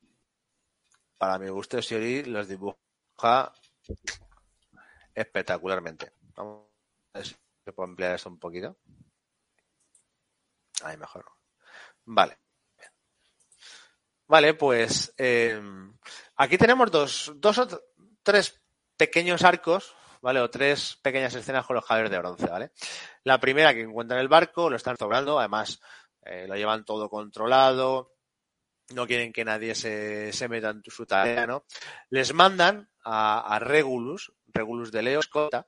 para mi gusto, Siori los dibuja espectacularmente. Vamos a ver si se puede ampliar esto un poquito. Ahí mejor. Vale. Vale, pues eh, aquí tenemos dos, dos o tres pequeños arcos, ¿vale? O tres pequeñas escenas con los caballeros de bronce, ¿vale? La primera que encuentran el barco, lo están restaurando, además eh, lo llevan todo controlado, no quieren que nadie se, se meta en su tarea, ¿no? Les mandan a Regulus, Regulus de Leo Escota,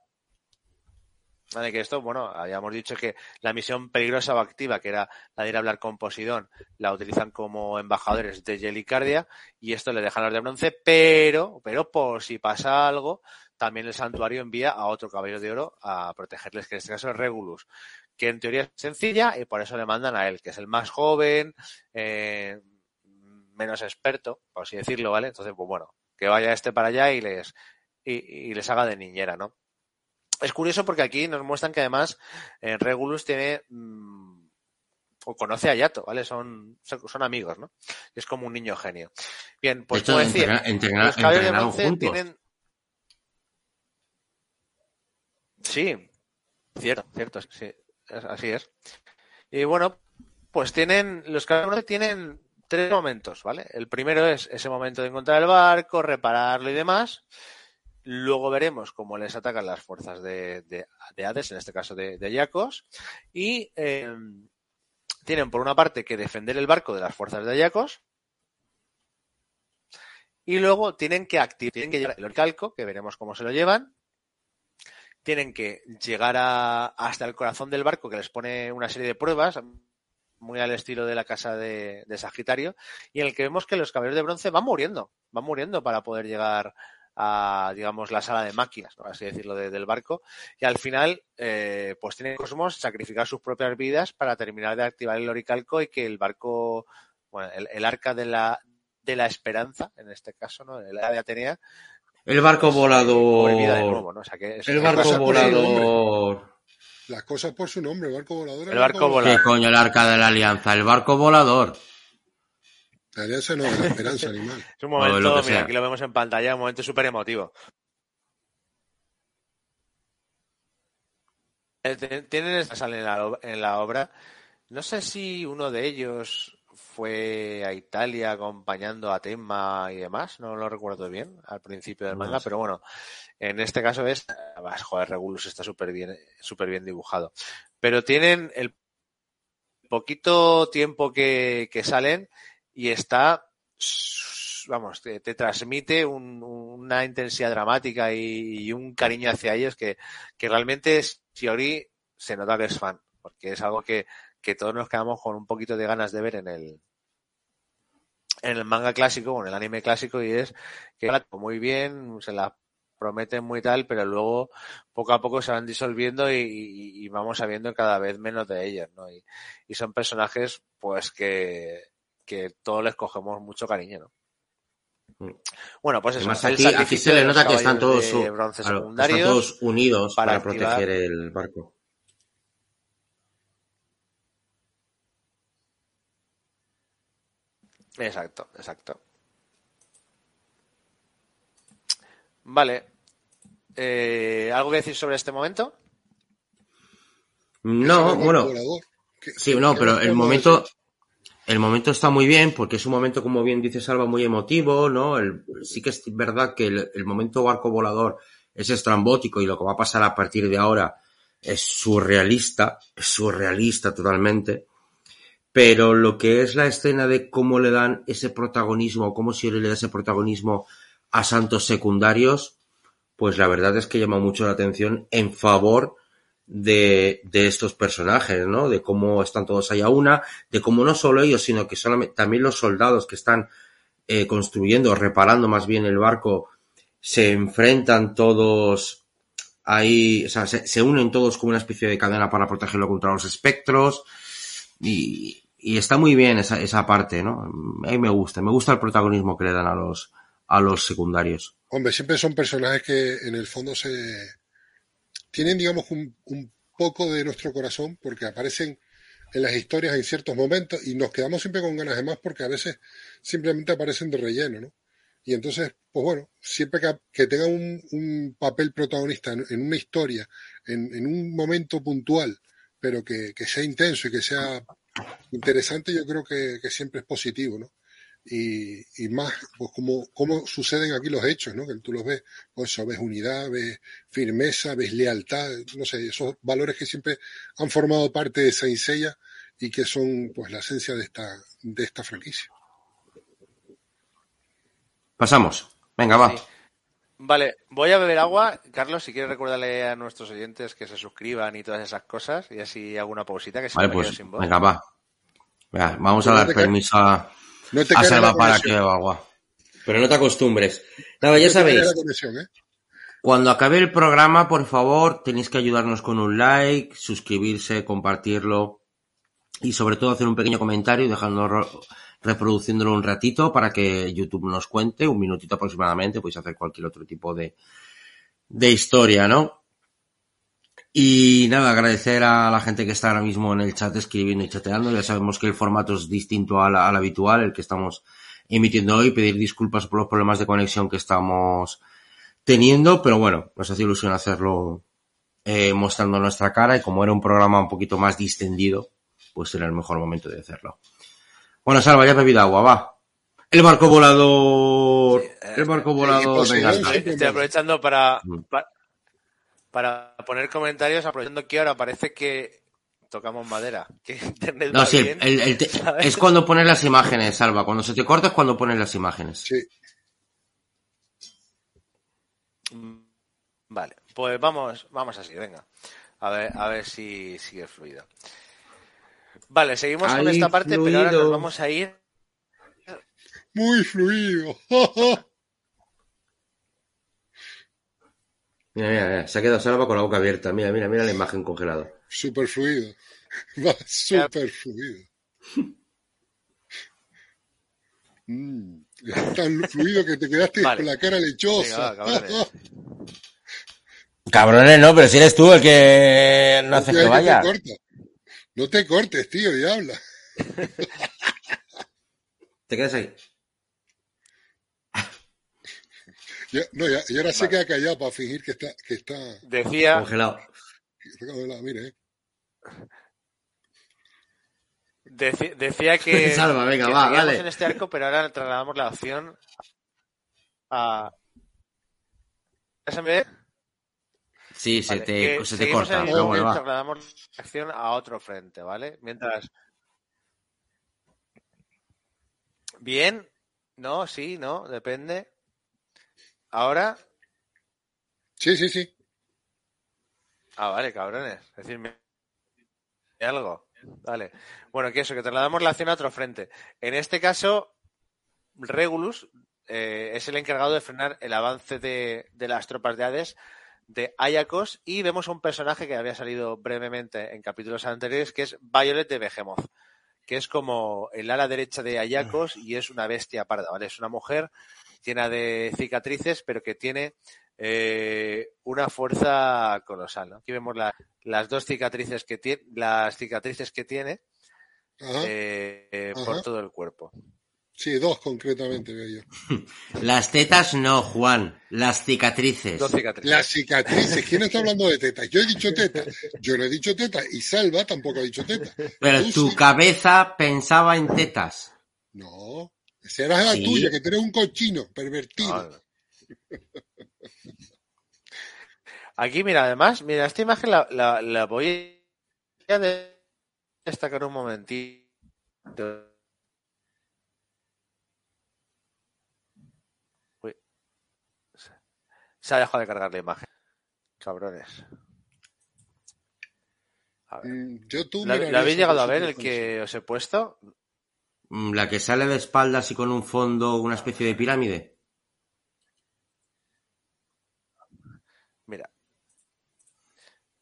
¿vale? Que esto, bueno, habíamos dicho que la misión peligrosa o activa, que era la de ir a hablar con Posidón, la utilizan como embajadores de Yelicardia y esto le dejan los de bronce, pero, pero por si pasa algo, también el santuario envía a otro caballero de oro a protegerles, que en este caso es Regulus, que en teoría es sencilla y por eso le mandan a él, que es el más joven, eh, menos experto, por así decirlo, ¿vale? Entonces, pues bueno, que vaya este para allá y les, y, y les haga de niñera, ¿no? Es curioso porque aquí nos muestran que además eh, Regulus tiene mmm, o conoce a Yato, ¿vale? Son, son, amigos, ¿no? Es como un niño genio. Bien, pues como decía, entrena- entrena- los caballeros de juntos. tienen. Sí, cierto, cierto, sí, así es. Y bueno, pues tienen, los caballeros de tienen tres momentos, ¿vale? El primero es ese momento de encontrar el barco, repararlo y demás. Luego veremos cómo les atacan las fuerzas de, de, de Hades, en este caso de, de Iacos. Y eh, tienen por una parte que defender el barco de las fuerzas de Iacos. Y luego tienen que activar, tienen que llevar el oricalco, que veremos cómo se lo llevan. Tienen que llegar hasta el corazón del barco, que les pone una serie de pruebas, muy al estilo de la casa de, de Sagitario, y en el que vemos que los caballeros de bronce van muriendo, van muriendo para poder llegar a, digamos, la sala de máquinas, por así decirlo, de- del barco. Y al final, eh, pues tiene Cosmos sacrificar sus propias vidas para terminar de activar el oricalco y que el barco, bueno, el, el arca de la, de la esperanza, en este caso, ¿no? El arca de Atenea, El barco de volador. nuevo, ¿no? O sea que es- El barco volador. Las cosas por su nombre, el barco volador. El barco volador. ¿Qué coño el arca de la alianza? El barco volador. La alianza no, la esperanza animal. Es un momento, lo que mira, sea. aquí lo vemos en pantalla, un momento súper emotivo. Eh, Tienen esta sala en la, en la obra. No sé si uno de ellos fue a Italia acompañando a Tema y demás, no lo recuerdo bien al principio del No manga, sé. pero bueno, en este caso es, además, joder, Regulus está súper bien, súper bien dibujado. Pero tienen el poquito tiempo que, que salen y está, vamos, te, te transmite un- una intensidad dramática y, y un cariño hacia ellos que, que realmente Shiori se nota que es fan, porque es algo que, que todos nos quedamos con un poquito de ganas de ver en el en el manga clásico o en el anime clásico y es que muy bien, se la prometen muy tal, pero luego poco a poco se van disolviendo y, vamos sabiendo cada vez menos de ellos, ¿no? Y, son personajes, pues, que, que todos les cogemos mucho cariño, ¿no? Mm. Bueno, pues eso. aquí, se le nota que están todos, están todos unidos para, proteger el barco. Exacto, exacto. Vale. Eh, ¿Algo que decir sobre este momento? No, bueno. Sí, no, pero el momento, el momento está muy bien porque es un momento, como bien dice Salva, muy emotivo, ¿no? sí que es verdad que el, momento barco volador es estrambótico y lo que va a pasar a partir de ahora es surrealista, es surrealista totalmente. Pero lo que es la escena de cómo le dan ese protagonismo, cómo si le da ese protagonismo a santos secundarios, pues la verdad es que llama mucho la atención en favor de, de estos personajes, ¿no? De cómo están todos ahí a una, de cómo no solo ellos, sino que también los soldados que están eh, construyendo, reparando más bien el barco, se enfrentan todos ahí, o sea, se, unen todos como una especie de cadena para protegerlo contra los espectros y, y está muy bien esa, esa parte, ¿no? A mí me gusta, me gusta el protagonismo que le dan a los, a los secundarios. Hombre, siempre son personajes que en el fondo se tienen, digamos, un, poco de nuestro corazón porque aparecen en las historias en ciertos momentos y nos quedamos siempre con ganas de más porque a veces simplemente aparecen de relleno, ¿no? Y entonces, pues bueno, siempre que, tenga un, papel protagonista en, una historia, en, un momento puntual, pero que, que, sea intenso y que sea interesante, yo creo que, que siempre es positivo, ¿no? Y, y más pues como, cómo suceden aquí los hechos, ¿no? Que tú los ves, pues eso, ves unidad, ves firmeza, ves lealtad, no sé, esos valores que siempre han formado parte de Saint Seiya y que son pues la esencia de esta, de esta franquicia. Pasamos. Venga, va. Vale, voy a beber agua. Carlos, si quieres recordarle a nuestros oyentes que se suscriban y todas esas cosas, y así alguna pausita que se vale, pues, sin voz. Venga, va. vamos a dar permiso a, no te a para que beba agua. Pero no te acostumbres. Nada, ya sabéis. ¿eh? Cuando acabe el programa, por favor, tenéis que ayudarnos con un like, suscribirse, compartirlo y sobre todo hacer un pequeño comentario y dejándolo reproduciéndolo un ratito para que YouTube nos cuente, un minutito aproximadamente, podéis hacer cualquier otro tipo de, de historia, ¿no? Y nada, agradecer a la gente que está ahora mismo en el chat escribiendo y chateando. Ya sabemos que el formato es distinto al, habitual, el que estamos emitiendo hoy. Pedir disculpas por los problemas de conexión que estamos teniendo, pero bueno, nos hace ilusión hacerlo eh, mostrando nuestra cara y como era un programa un poquito más distendido, pues era el mejor momento de hacerlo. Bueno, Salva, ya he bebido agua, va. El barco volador. el barco volador. Venga, estoy aprovechando para, mm para poner comentarios aprovechando que ahora parece que tocamos madera. Que no, sí, es cuando pones las imágenes, Salva. Cuando se te corta es cuando pones las imágenes. Sí. Vale, pues vamos, vamos así, venga. A ver, a ver si sigue fluido. Vale, seguimos con esta parte, pero ahora nos vamos a ir. Muy fluido. Mira, mira, mira, se ha quedado Salva con la boca abierta. Mira, mira, mira la imagen congelada. Super fluido. Va super fluido. Mm, tan fluido que te quedaste con la cara lechosa. cabrones. no, pero si eres tú el que no, haces que vaya. No te cortes, tío, y habla. te quedas ahí. No, y ahora se queda callado para fingir que está, que está Decía. Congelado. está congelado, mire. Eh. decía que. Salva, venga, va, dale. en este arco, pero ahora trasladamos la opción a. ¿SMB? Sí, se te, se te corta. Pero bueno, trasladamos la acción a otro frente, ¿vale? Mientras. Bien, no, sí, no, depende. ¿Ahora? Sí, sí, sí. Ah, vale, cabrones. Decirme algo. Vale. Bueno, que eso, que trasladamos la acción a otro frente. En este caso, Regulus eh, es el encargado de frenar el avance de, de las tropas de Hades de Ayakos y vemos a un personaje que había salido brevemente en capítulos anteriores que es Violet de Behemoth, que es como el ala derecha de Ayakos y es una bestia parda, ¿vale? Es una mujer llena de cicatrices, pero que tiene eh, una fuerza colosal, ¿no? Aquí vemos la- las dos cicatrices que tiene, las cicatrices que tiene Ajá. eh, eh, por todo el cuerpo. Sí, dos concretamente, veo yo. Las tetas no, Juan. Las cicatrices. Dos cicatrices. Las cicatrices. ¿Quién está hablando de tetas? Yo he dicho tetas. Yo no he dicho tetas. Y Salva tampoco ha dicho tetas. Pero Tú tu sí. cabeza pensaba en tetas. No. Era la Sí. tuya, que tú eres un cochino, pervertido. No. Aquí, mira, además, mira, esta imagen la, la- la voy a destacar un momentito. Uy. Se ha dejado de cargar la imagen. Cabrones. A ver. Mm, Yo tú ¿La, la habéis llegado a ver el que os he puesto? Mm, La que sale de espaldas y con un fondo, una especie de pirámide. Mira.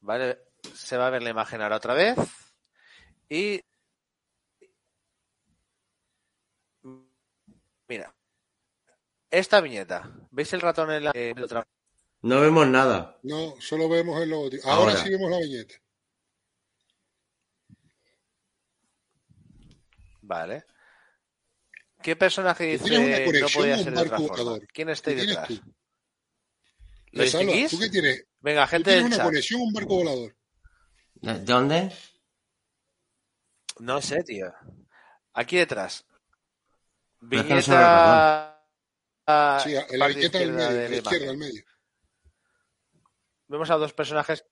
Vale, se va a ver la imagen ahora otra vez. Y. Mira. Esta viñeta. ¿Veis el ratón en la. eh, otra- No vemos nada. No, solo vemos el logotipo. Ahora, Ahora. sí vemos la viñeta. Vale. ¿Qué personaje tienes una dice no conexión podía ser de otra barco forma? volador. ¿Quién está ahí ¿Qué tienes detrás? tú? ¿Lo distinguís? ¿Tú qué tienes? Venga, Tú gente tienes una chat. conexión un barco volador. ¿De de dónde? No sé, tío. Aquí detrás. Viñeta. Sí, en la viñeta del medio, de la izquierda, al medio. Vemos a dos personajes.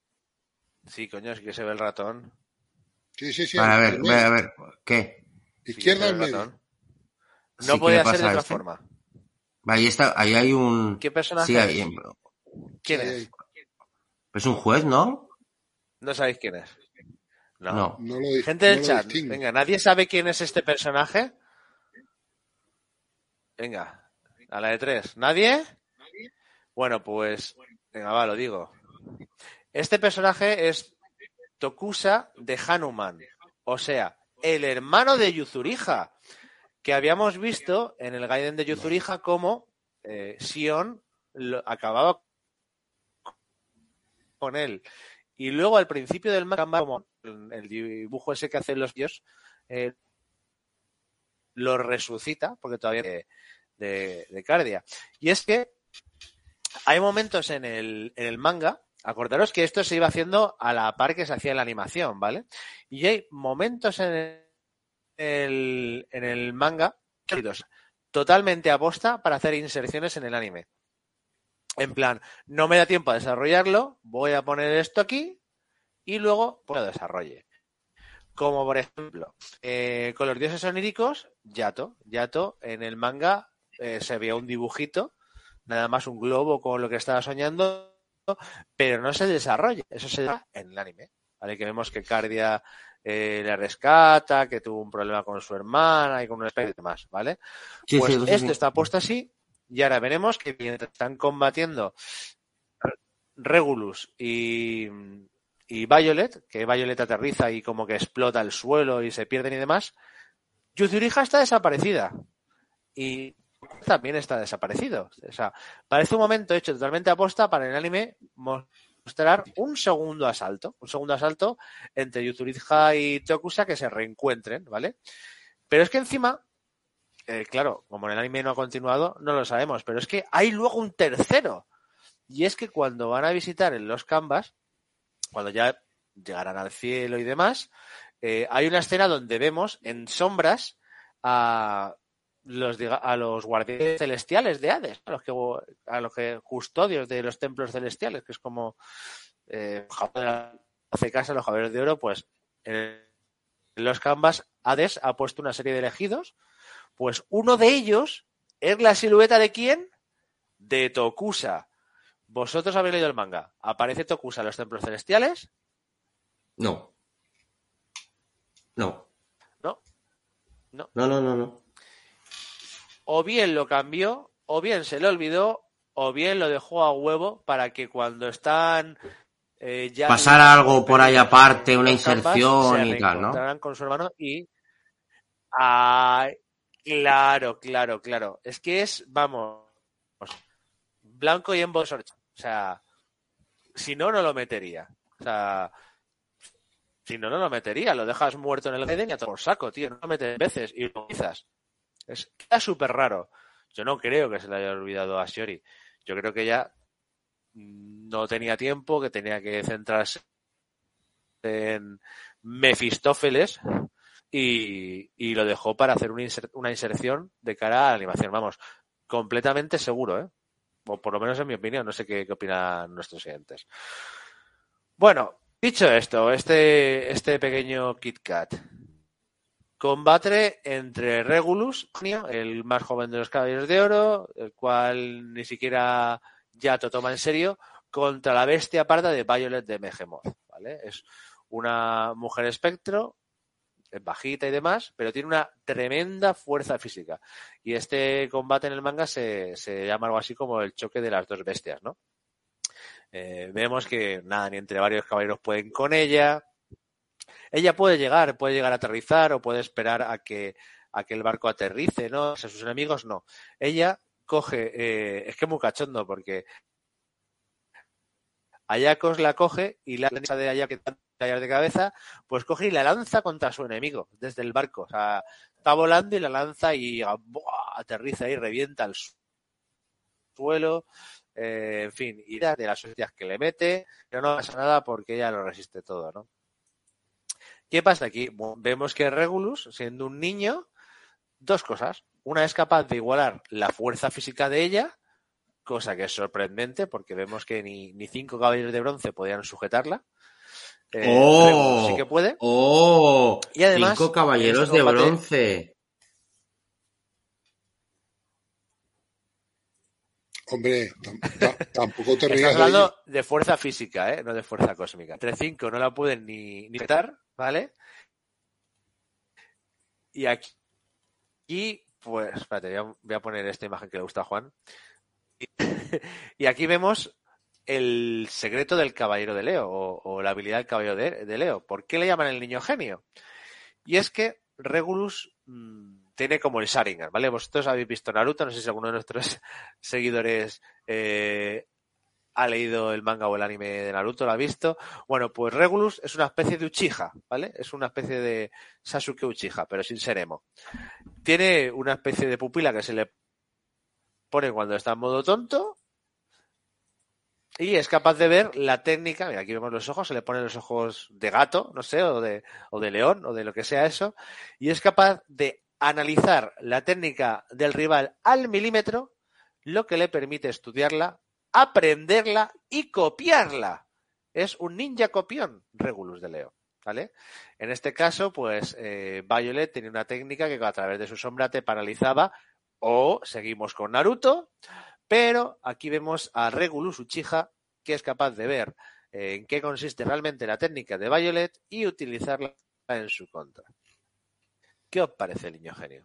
Sí, coño, es que se ve el ratón. Sí, sí, sí. A ver, a ver, a ver. ¿Qué? Izquierda al medio. Sí, No ¿qué podía ser de otra este? forma. Ahí está, ahí hay un... ¿Qué personaje Sí, ahí-? ¿Quién es? es un juez, ¿no? No sabéis quién es. No. No. No lo, Gente del chat, venga, ¿nadie sabe quién es este personaje? Venga, a la de tres. ¿Nadie? Bueno, pues, venga, va, lo digo. Este personaje es Tokusa de Hanuman, o sea, el hermano de Yuzuriha, que habíamos visto en el Gaiden de Yuzuriha como eh, Sion lo- acababa con él. Y luego al principio del manga, como el dibujo ese que hacen los dios, eh, lo resucita, porque todavía de, de, de Cardia. Y es que hay momentos en el, en el manga, acordaros que esto se iba haciendo a la par que se hacía en la animación, ¿vale? Y hay momentos en el, en el manga totalmente aposta para hacer inserciones en el anime. En plan, no me da tiempo a desarrollarlo, voy a poner esto aquí y luego pues, lo desarrolle. Como por ejemplo, eh, con los dioses oníricos, Yato. Yato en el manga eh, se veía un dibujito, nada más un globo con lo que estaba soñando, pero no se desarrolla. Eso se da en el anime. ¿vale? Que vemos que Cardia eh, le rescata, que tuvo un problema con su hermana y con un especie y demás, ¿vale? Sí, pues sí, sí. está puesto así y ahora veremos que mientras están combatiendo Regulus y, y Violet, que Violet aterriza y como que explota el suelo y se pierden y demás, Yuzuriha está desaparecida y también está desaparecido. O sea, parece un momento hecho totalmente aposta para el anime mostrar un segundo asalto, un segundo asalto entre Yuzuriha y Tokusa que se reencuentren, ¿vale? Pero es que encima eh, claro, como en el anime no ha continuado, no lo sabemos, pero es que hay luego un tercero. Y es que cuando van a visitar en los canvas, cuando ya llegarán al cielo y demás, eh, hay una escena donde vemos en sombras a los, a los guardianes celestiales de Hades, a los que, a los que custodios de los templos celestiales, que es como eh, Japón hace casa a los jaballeros de oro, pues en, en los canvas Hades ha puesto una serie de elegidos pues uno de ellos es la silueta de quién? De Tokusa. Vosotros habéis leído el manga. ¿Aparece Tokusa en los templos celestiales? No. No. No. No. No, no, no, no. O bien lo cambió, o bien se le olvidó o bien lo dejó a huevo para que cuando están eh, ya pasar algo por ahí aparte, una inserción y tal, ¿no? con su hermano y ah, claro, claro, claro. Es que es, vamos, blanco y en O sea, si no, no lo metería. O sea, si no, no lo metería. Lo dejas muerto en el Eden y a todo saco, tío. No lo metes veces y lo quizás. Es, queda súper raro. Yo no creo que se le haya olvidado a Shiori. Yo creo que ya no tenía tiempo, que tenía que centrarse en Mefistófeles y, y lo dejó para hacer una, inserción de cara a la animación. Vamos, completamente seguro, ¿eh? O por lo menos en mi opinión, no sé qué, qué opinan nuestros siguientes. Bueno, dicho esto, este, este pequeño Kit Kat. Combate entre Regulus, el más joven de los caballeros de oro, el cual ni siquiera ya te toma en serio, contra la bestia parda de Violet de Megemoth, ¿vale? Es una mujer espectro, es bajita y demás, pero tiene una tremenda fuerza física. Y este combate en el manga se, se llama algo así como el choque de las dos bestias, ¿no? Eh, vemos que nada, ni entre varios caballeros pueden con ella, ella puede llegar, puede llegar a aterrizar o puede esperar a que, a que el barco aterrice, ¿no? O sea, sus enemigos no. Ella coge, eh, es que es muy cachondo porque Ayakos la coge y la lanza de Ayak de cabeza, pues coge y la lanza contra su enemigo desde el barco. O sea, está volando y la lanza y aterriza y revienta el suelo. Eh, en fin, y de las hostias que le mete, pero no pasa nada porque ella lo resiste todo, ¿no? ¿Qué pasa aquí? vemos que Regulus, siendo un niño, dos cosas. Una es capaz de igualar la fuerza física de ella, cosa que es sorprendente porque vemos que ni, cinco caballeros de bronce podían sujetarla. Eh, oh, sí que puede. Oh, y además, cinco caballeros de bronce. Hombre, tampoco te rías. Estás hablando de, fuerza física, ¿eh? no de fuerza cósmica. Entre cinco no la pueden ni, ni ¿vale? Y aquí, pues, espérate, voy a, poner esta imagen que le gusta a Juan. Y, aquí vemos el secreto del caballero de Leo, o, la habilidad del caballero de, Leo. ¿Por qué le llaman el niño genio? Y es que Regulus mm, tiene como el Sharingan, ¿vale? Vosotros habéis visto Naruto, no sé si alguno de nuestros seguidores eh, ha leído el manga o el anime de Naruto, lo ha visto. Bueno, pues Regulus es una especie de Uchiha, ¿vale? Es una especie de Sasuke Uchiha, pero sin ser emo. Tiene una especie de pupila que se le pone cuando está en modo tonto y es capaz de ver la técnica, mira, aquí vemos los ojos, se le ponen los ojos de gato, no sé, o de, o de león, o de lo que sea eso, y es capaz de analizar la técnica del rival al milímetro, lo que le permite estudiarla aprenderla y copiarla. Es un ninja copión, Regulus de Leo. ¿Vale? En este caso, pues eh, Violet tenía una técnica que a través de su sombra te paralizaba o seguimos con Naruto, pero aquí vemos a Regulus Uchiha que es capaz de ver eh, en qué consiste realmente la técnica de Violet y utilizarla en su contra. ¿Qué os parece el niño genio?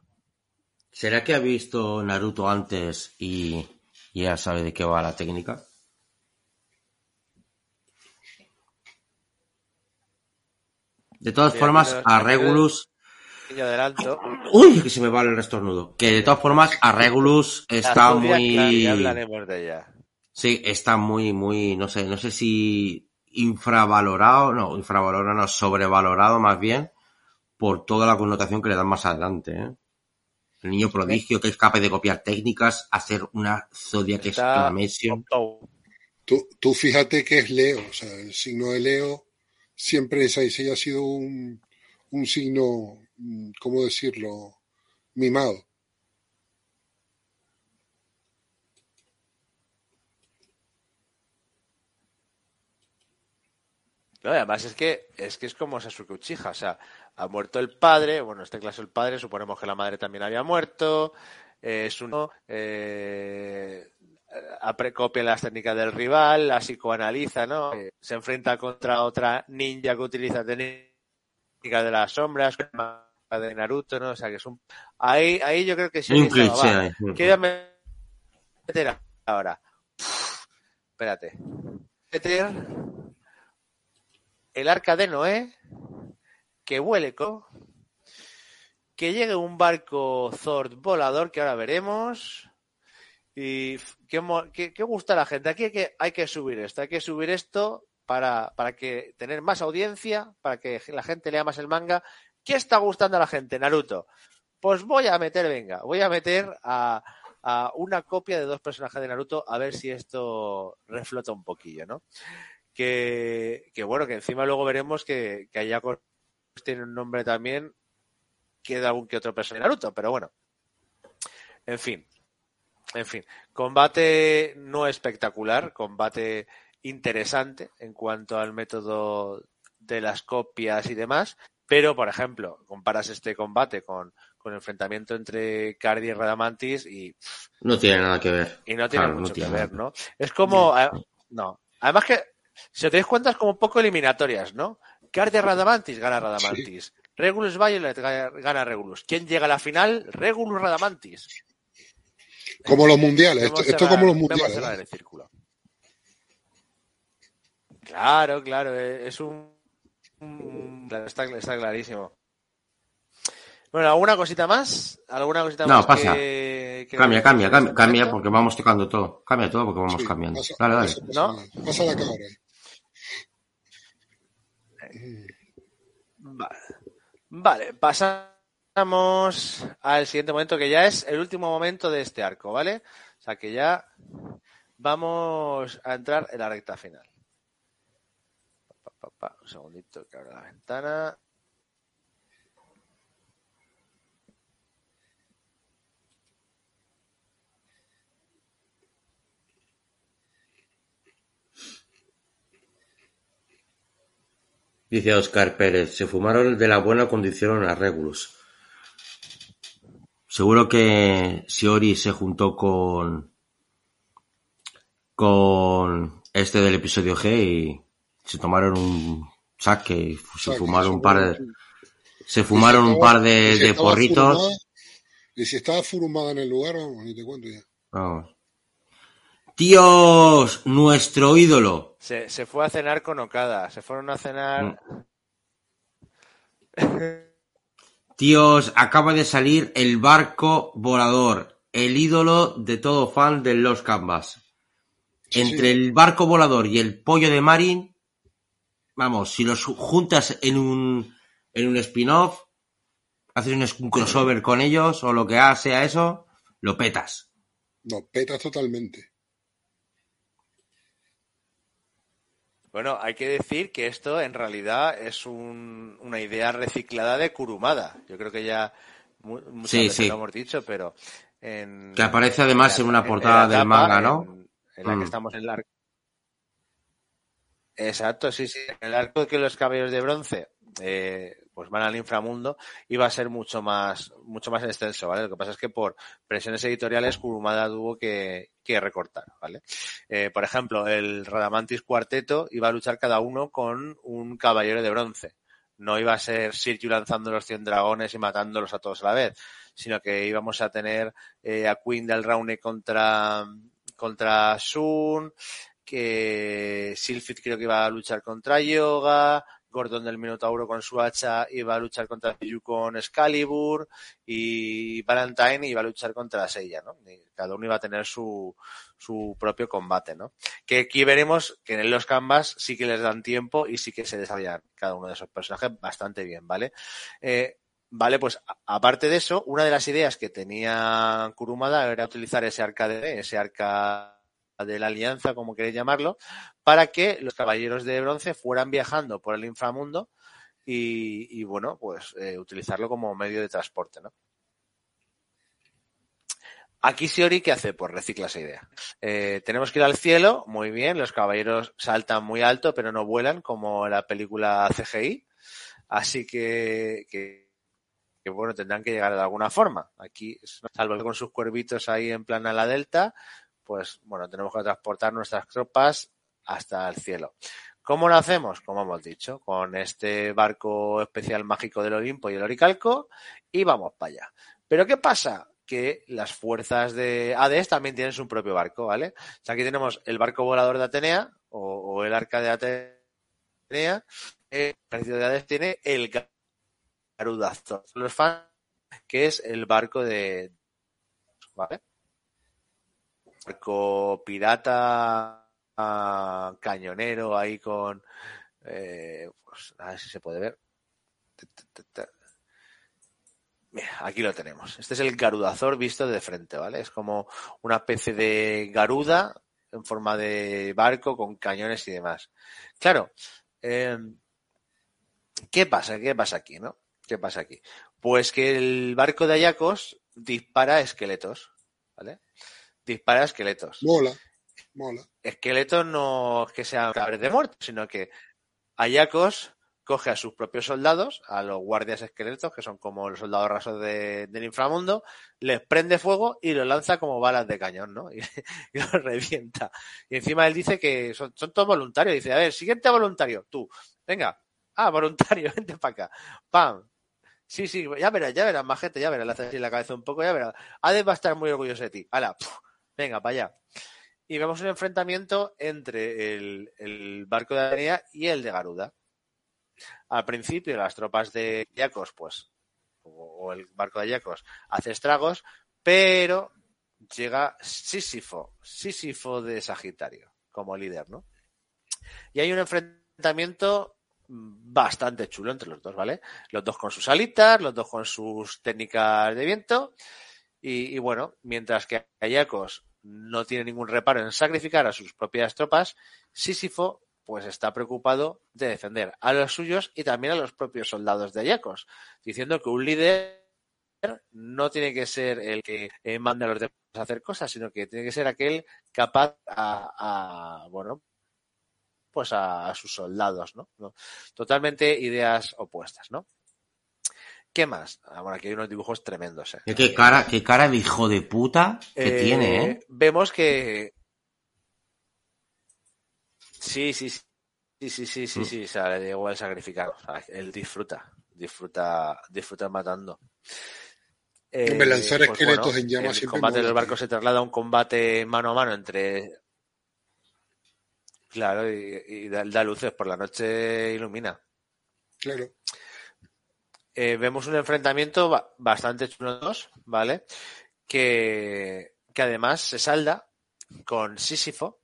¿Será que ha visto Naruto antes y ya sabe de qué va la técnica. De todas formas, a Regulus. Uy, que se me va el restornudo. Que de todas formas, a Regulus está muy. hablaremos de ella. Sí, está muy, muy, no sé, no sé si infravalorado, no, infravalorado, no, sobrevalorado más bien, por toda la connotación que le dan más adelante, ¿eh? El niño prodigio que es capaz de copiar técnicas, hacer una Zodiac Exclamation. Tú, tú fíjate que es Leo, o sea, el signo de Leo siempre es ahí, ha sido un, un signo, mm, ¿cómo decirlo? Mimado. Además es que es que es como Sasuke Uchiha, o sea, ha muerto el padre, bueno, en este caso el padre, suponemos que la madre también había muerto, eh, es uno, eh, copia las técnicas del rival, la psicoanaliza, ¿no? Eh, se enfrenta contra otra ninja que utiliza técnicas de las sombras, de Naruto, ¿no? O sea, que es un... Ahí, ahí yo creo que sí. Un cliché. meter ahora. espérate. Meter el arca de Noé, que vuele con, que llegue un barco Zord volador, que ahora veremos. Y qué, gusta a la gente. Aquí hay que, hay que subir esto, hay que subir esto para, para que tener más audiencia, para que la gente lea más el manga. ¿Qué está gustando a la gente, Naruto? Pues voy a meter, venga, voy a meter a, a una copia de dos personajes de Naruto a ver si esto reflota un poquillo, ¿no? Que, que bueno, que encima luego veremos que, que Ayako tiene un nombre también que de algún que otro personaje de Naruto, pero bueno. En fin. En fin. Combate no espectacular, combate interesante en cuanto al método de las copias y demás, pero por ejemplo, comparas este combate con, con el enfrentamiento entre Cardi y Radamantis y... No tiene nada que ver. Y no tiene mucho que ver, ¿no? Es como... No. Además que, si os dais cuenta, es como un poco eliminatorias, ¿no? Cardi Radamantis gana Radamantis. Regulus Violet gana Regulus. ¿Quién llega a la final? Regulus Radamantis. Como los mundiales. Esto, es como los mundiales. El círculo. Claro, claro. Eh, es un... Está, está clarísimo. Bueno, ¿alguna cosita más? ¿Alguna cosita no, más? pasa. cambia, cambia, cambia, cambia, porque vamos tocando todo. Cambia todo porque vamos cambiando. dale, dale. ¿No? Pasa la cámara. Vale. Pasamos al siguiente momento que ya es el último momento de este arco, ¿vale? O sea que ya vamos a entrar en la recta final. Un segundito que abra la ventana. Dice Oscar Pérez, se fumaron de la buena condición a Regulus. Seguro que Siori se juntó con con este del episodio G y se tomaron un saque y se fumaron un par de se fumaron un par de, porritos. y si estaba furumada en el lugar, vamos, ni te cuento ya. Vamos. Dios, nuestro ídolo. Se, se, fue a cenar con Okada. Se fueron a cenar. Dios, acaba de salir el barco volador. El ídolo de todo fan de los Canvas. Entre el barco volador y el pollo de Marin, vamos, si los juntas en un, en un spin-off, haces un crossover con ellos o lo que sea eso, lo petas. No, petas totalmente. Bueno, hay que decir que esto en realidad es un, una idea reciclada de Kurumada. Yo creo que ya muchas sí, veces lo hemos dicho, pero en, que aparece además en, una portada en del manga, ¿no? En, la mm. que estamos en el arco. Exacto, sí, sí. En el arco de que los caballeros de bronce eh, pues van al inframundo y va a ser mucho más, mucho más extenso, ¿vale? Lo que pasa es que por presiones editoriales Kurumada tuvo que, que recortar, ¿vale? Eh, por ejemplo, el Radamantis cuarteto iba a luchar cada uno con un caballero de bronce. No iba a ser Sirju lanzando los 100 dragones y matándolos a todos a la vez, sino que íbamos a tener eh, a Queen del Raune contra, contra Sun, que Sylphid creo que iba a luchar contra Yoga, Gordon del Minotauro con su hacha iba a luchar contra Piyu con Excalibur y Valentine iba a luchar contra Seiya, ¿no? cada uno iba a tener su, su propio combate, ¿no? Que aquí veremos que en los canvas sí que les dan tiempo y sí que se desarrollan cada uno de esos personajes bastante bien, ¿vale? Eh, Vale, pues aparte de eso, una de las ideas que tenía Kurumada era utilizar ese arca de ese arca de la alianza, como queréis llamarlo, para que los caballeros de bronce fueran viajando por el inframundo y, y bueno, pues eh, utilizarlo como medio de transporte, ¿no? Aquí Siori, ¿qué hace? Pues recicla esa idea. Eh, tenemos que ir al cielo, muy bien, los caballeros saltan muy alto, pero no vuelan, como en la película CGI. Así que, que, que, bueno, tendrán que llegar de alguna forma. Aquí, salvo con sus cuervitos ahí en plan a la delta, pues bueno, tenemos que transportar nuestras tropas hasta el cielo. ¿Cómo lo hacemos? Como hemos dicho, con este barco especial mágico del Olimpo y el Oricalco y vamos para allá. Pero ¿qué pasa? que las fuerzas de Hades también tienen su propio barco, ¿vale? O sea, aquí tenemos el barco volador de Atenea o, el arca de Atenea. El ejército de Hades tiene el fans, que es el barco de, ¿vale? Barco pirata ah, cañonero ahí con, eh, pues, a ver si se puede ver. Aquí lo tenemos. Este es el garudazor visto de frente, ¿vale? Es como una especie de garuda en forma de barco con cañones y demás. Claro, em, ¿qué pasa? ¿Qué pasa aquí, no? ¿Qué pasa aquí? Pues que el barco de Ayacos dispara esqueletos, ¿vale? Dispara esqueletos. Mola, mola. Esqueletos no es que sean cabres de muertos, sino que Ayacos coge a sus propios soldados, a los guardias esqueletos, que son como los soldados rasos del inframundo, les prende fuego y los lanza como balas de cañón, ¿no? Y, los revienta. Y encima él dice que son, todos voluntarios. Dice, a ver, siguiente voluntario, tú, venga, ah, voluntario, vente para acá. ¡Pam! Sí, sí, ya verás, ya verás, más gente, ya verás, le hace así la cabeza un poco, ya verás. Hades va a estar muy orgulloso de ti. ¡Hala! Venga, para allá. Y vemos un enfrentamiento entre el, barco de Atenea y el de Garuda. Al principio las tropas de Yacos, pues, o, el barco de Yacos, hace estragos, pero llega Sísifo, Sísifo de Sagitario, como líder, ¿no? Y hay un enfrentamiento bastante chulo entre los dos, ¿vale? Los dos con sus alitas, los dos con sus técnicas de viento. Y, bueno, mientras que Ayacos no tiene ningún reparo en sacrificar a sus propias tropas, Sísifo pues está preocupado de defender a los suyos y también a los propios soldados de Ayacos, diciendo que un líder no tiene que ser el que eh, mande a los demás a hacer cosas, sino que tiene que ser aquel capaz a, bueno, pues a, sus soldados, ¿no? Totalmente ideas opuestas, ¿no? ¿Qué más? Ah, bueno, aquí hay unos dibujos tremendos. ¿eh? ¿Qué cara, qué cara de hijo de puta que tiene, ¿eh? Vemos que Sí, sí, sí. Sí, sí, sí, sí, mm. sí, o sea, le llegó el sacrificado. él disfruta, disfruta, disfruta matando. Eh, lanzar pues esqueletos en llamas El combate del barco se traslada a un combate mano a mano entre. Claro, y, da, luces, por la noche ilumina. Claro. Eh, vemos un enfrentamiento bastante chulo, ¿vale? Que, que además se salda con Sísifo,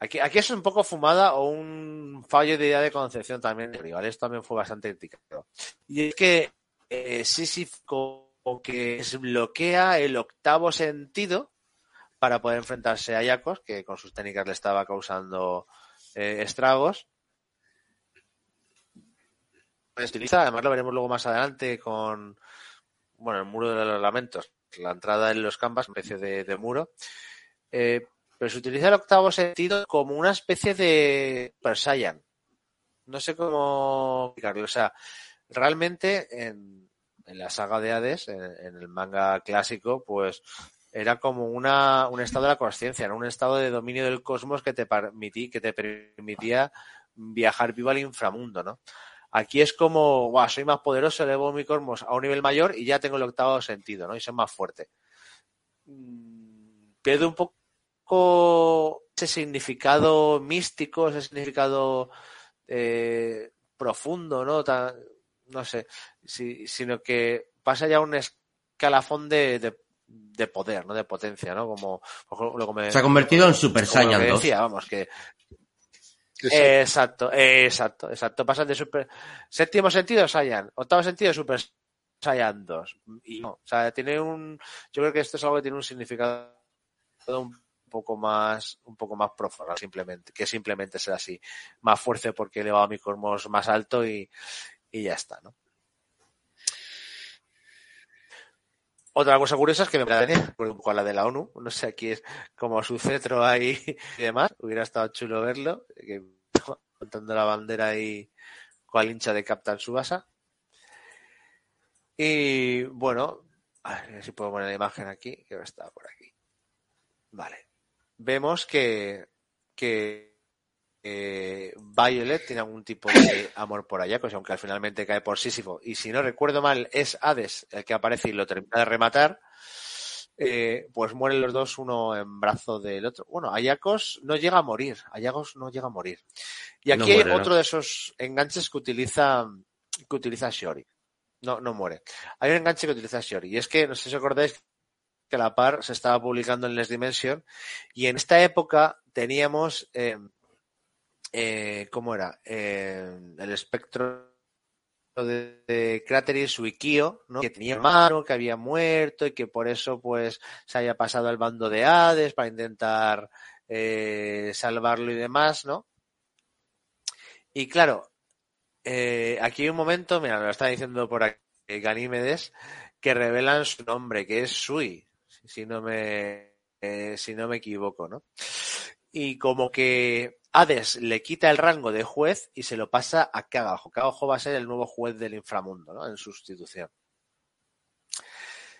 Aquí, aquí es un poco fumada o un fallo de idea de concepción también de rival. Esto también fue bastante criticado. Y es que eh, como que desbloquea el octavo sentido para poder enfrentarse a Yacos, que con sus técnicas le estaba causando eh, estragos. Pues utiliza, además lo veremos luego más adelante con bueno, el muro de los lamentos, la entrada en los campas, una especie de, muro. Eh, pero se utiliza el octavo sentido como una especie de Super No sé cómo explicarlo. O sea, realmente en, la saga de Hades, en, el manga clásico, pues era como una, un estado de la conciencia, era un estado de dominio del cosmos que te, permití, que te permitía viajar vivo al inframundo, ¿no? Aquí es como, guau, soy más poderoso, elevo mi cosmos a un nivel mayor y ya tengo el octavo sentido, ¿no? Y soy más fuerte. Mm, Pierde un poco ese significado místico, ese significado eh, profundo, ¿no? no sé, sino que pasa ya un escalafón de, de, poder, ¿no? De potencia, ¿no? Como, se ha convertido en Super Saiyan 2. vamos, que Exacto, exacto, exacto. Pasan de super. Séptimo sentido, Saiyan. Octavo sentido, Super Saiyan 2. Y no, o sea, tiene un. Yo creo que esto es algo que tiene un significado un poco más, un poco más profundo, simplemente, que simplemente ser así, más fuerte porque he elevado mi cosmos más alto y, y ya está, ¿no? Otra cosa curiosa es que me tenía con la de la ONU, no sé, aquí es como su cetro ahí y demás, hubiera estado chulo verlo, que contando la bandera ahí con la hincha de Captain Subasa. Y bueno, a ver si puedo poner la imagen aquí, que está por aquí. Vale vemos que, que eh, Violet tiene algún tipo de amor por allá, pues aunque al finalmente cae por Sísifo. Y si no recuerdo mal, es Hades el que aparece y lo termina de rematar. eh, pues mueren los dos uno en brazo del otro. Bueno, Ayakos no llega a morir, Ayakos no llega a morir. Y aquí hay otro de esos enganches que utiliza, que utiliza Shiori. No, no muere. Hay un enganche que utiliza Shiori. Y es que, no sé si os acordáis que la par se estaba publicando en Les Dimension. Y en esta época teníamos, eh, eh, ¿cómo era? el espectro de, de Crateris Wikio, ¿no? que tenía hermano, que había muerto y que por eso pues se haya pasado al bando de Hades para intentar eh, salvarlo y demás, ¿no? Y claro, eh, aquí hay un momento, mira, lo está diciendo por aquí Ganímedes, que revelan su nombre, que es Sui, si no me, eh, si no me equivoco, ¿no? Y como que Hades le quita el rango de juez y se lo pasa a Kagajo. Kagajo va a ser el nuevo juez del inframundo, ¿no? En sustitución.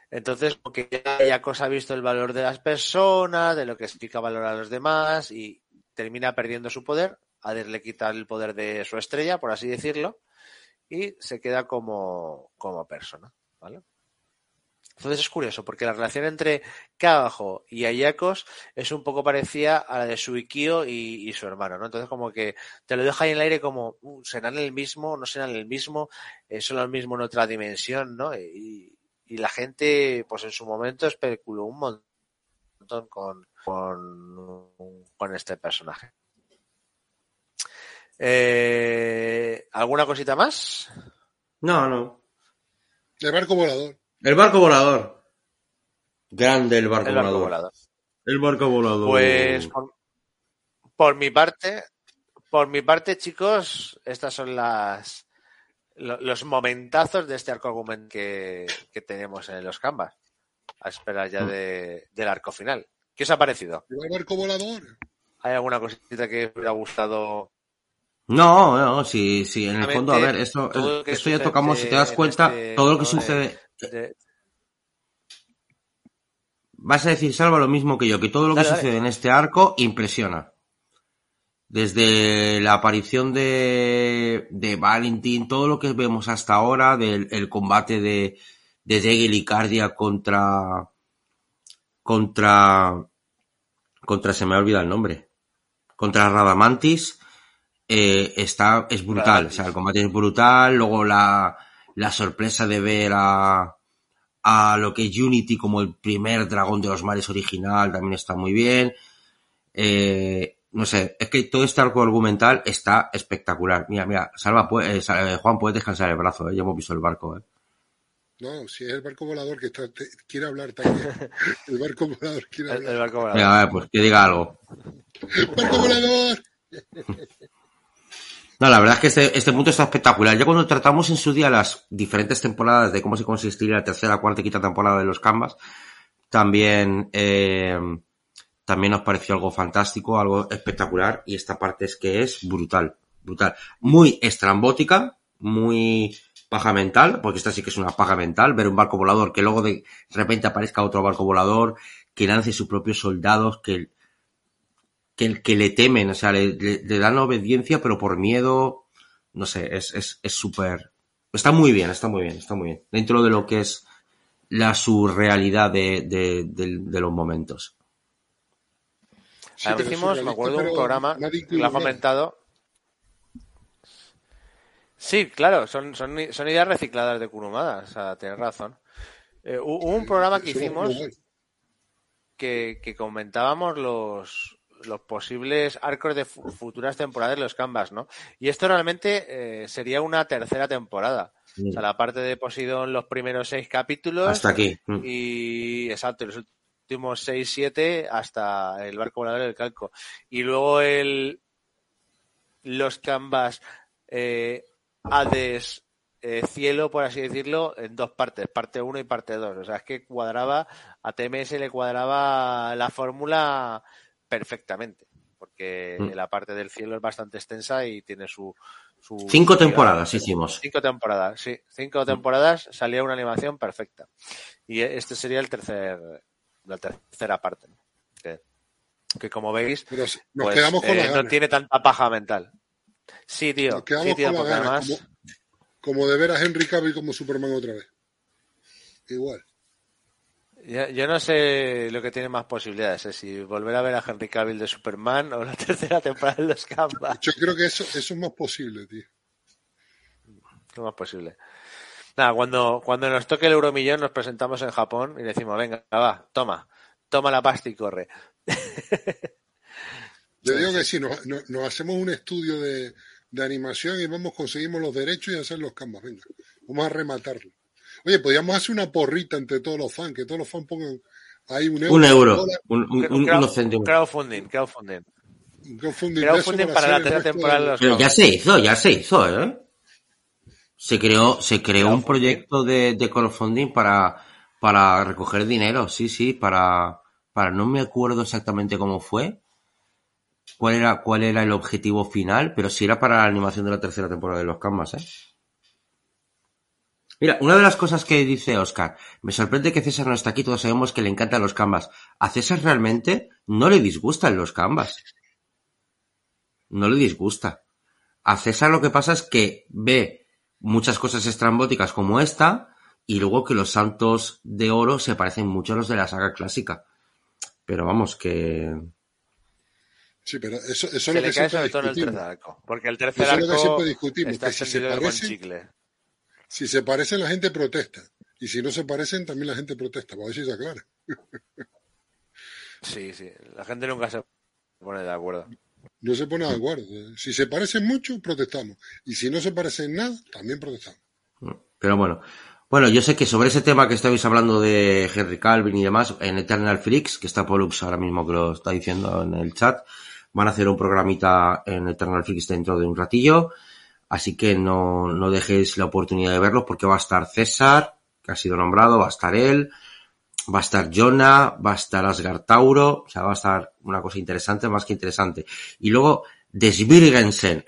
Entonces, porque ya cosa ha visto el valor de las personas, de lo que significa valorar a los demás y termina perdiendo su poder. Hades le quita el poder de su estrella, por así decirlo, y se queda como, como persona, ¿vale? Entonces es curioso, porque la relación entre Kagajo y Ayakos es un poco parecida a la de Suikio y, y, su hermano, ¿no? Entonces como que te lo deja ahí en el aire como, uh, ¿serán el mismo? ¿No serán el mismo? Eh, ¿Son el mismo en otra dimensión? ¿no? Y, y, la gente, pues en su momento especuló un montón con, con, con este personaje. Eh, ¿Alguna cosita más? No, no. El barco volador. El barco volador. Grande el barco, volador. El barco volador. Pues por, mi parte, por mi parte, chicos, estas son las los momentazos de este arco argumental que, que tenemos en los canvas. A esperar ya mm. de, del arco final. ¿Qué os ha parecido? El barco volador. ¿Hay alguna cosita que os hubiera gustado no, no, sí, sí, en el fondo, a ver, esto, esto ya tocamos, si te das cuenta, este todo lo que sucede, Vas a decir, Salva, lo mismo que yo, que todo lo que sucede en este arco impresiona. Desde la aparición de, de Valentín, todo lo que vemos hasta ahora, del el combate de, de Degel y Cardia contra, contra, contra, se me ha olvidado el nombre, contra Radamantis, eh, está, es brutal. O sea, el combate es brutal, luego la, la sorpresa de ver a, a lo que es Unity como el primer dragón de los mares original también está muy bien. Eh, no sé, es que todo este arco argumental está espectacular. Mira, mira, Salva, eh, eh, Juan, puedes descansar el brazo, ¿eh? ya hemos visto el barco. ¿eh? No, si es el barco volador que está, quiere hablar también. El barco volador quiere hablar. El, barco volador. Mira, pues que diga algo. ¡Barco volador! No, la verdad es que este, este punto está espectacular. Ya cuando tratamos en su día las diferentes temporadas de cómo se consistiría la tercera, cuarta y quinta temporada de los Canvas, también, eh, también nos pareció algo fantástico, algo espectacular. Y esta parte es que es brutal, brutal. Muy estrambótica, muy paja mental, porque esta sí que es una paja mental, ver un barco volador que luego de repente aparezca otro barco volador, que lance sus propios soldados, que que, que le temen, o sea, le, le, dan obediencia, pero por miedo, no sé, es súper... Es, está muy bien, está muy bien, está muy bien. Dentro de lo que es la surrealidad de, de, de, de los momentos. Sí, decimos, me acuerdo de un programa que lo ha comentado. Sí, claro, son, son, son ideas recicladas de Kurumada, o sea, tienes razón. Eh, hubo un programa que hicimos que, que comentábamos los, los posibles arcos de futuras temporadas de los Canvas, ¿no? Y esto realmente eh, sería una tercera temporada. O sea, la parte de Poseidon, los primeros seis capítulos. Hasta aquí. Mm. Y, exacto, los últimos seis, siete, hasta el barco volador del calco. Y luego el, los Canvas, eh, Hades, eh, cielo, por así decirlo, en dos partes, parte uno y parte dos. O sea, es que cuadraba, a TMS le cuadraba la fórmula perfectamente, porque mm. la parte del cielo es bastante extensa y tiene su... su cinco temporadas hicimos. Cinco temporadas, sí. Cinco temporadas salía una animación perfecta. Y este sería el tercer, la tercera parte. Que, que como veis, pues, eh, no tiene tanta paja mental. Sí, tío. Sí, tío porque además... Como, como, de ver a Henry Cavill como Superman otra vez. Igual. Yo, no sé lo que tiene más posibilidades, ¿eh? si volver a ver a Henry Cavill de Superman o la tercera temporada de los Canvas. Yo creo que eso, eso es más posible, tío. ¿Qué más posible? Nada, cuando, cuando nos toque el euromillón nos presentamos en Japón y decimos, venga, va, toma, toma la pasta y corre. Yo digo que sí, nos, nos, hacemos un estudio de, de, animación y vamos, conseguimos los derechos y hacer los canvas, venga, vamos a rematarlo. Oye, podríamos hacer una porrita entre todos los fans, que todos los fans pongan ahí un euro. Un euro, un, un, un, crowdfunding, crowdfunding. Crowdfunding, crowdfunding para la tercera temporada de los Pero ya se hizo, ya se hizo, ¿eh? Se creó, se creó un proyecto de, de crowdfunding para, para recoger dinero, sí, sí, para, para, no me acuerdo exactamente cómo fue, cuál era, cuál era el objetivo final, pero sí era para la animación de la tercera temporada de los Canvas, ¿eh? Mira, una de las cosas que dice Oscar, me sorprende que César no está aquí, todos sabemos que le encantan los canvas. A César realmente no le disgustan los canvas. No le disgusta. A César lo que pasa es que ve muchas cosas estrambóticas como esta y luego que los santos de oro se parecen mucho a los de la saga clásica. Pero vamos, que... Sí, pero eso, eso es lo que siempre discutimos. porque el tercer arco es lo que siempre discutimos, está que si se parecen, si se parecen, la gente protesta. Y si no se parecen, también la gente protesta. Para ver si se aclara. Sí, sí. La gente nunca se pone de acuerdo. No se pone de acuerdo. Si se parecen mucho, protestamos. Y si no se parecen nada, también protestamos. Pero bueno. Bueno, yo sé que sobre ese tema que estabais hablando de Henry Calvin y demás, en Eternal Freaks, que está Pollux ahora mismo que lo está diciendo en el chat, van a hacer un programita en Eternal Freaks dentro de un ratillo. Así que no, no dejéis la oportunidad de verlos porque va a estar César, que ha sido nombrado, va a estar él, va a estar Jonah, va a estar Asgard Tauro, o sea, va a estar una cosa interesante, más que interesante. Y luego, Desvirgensen.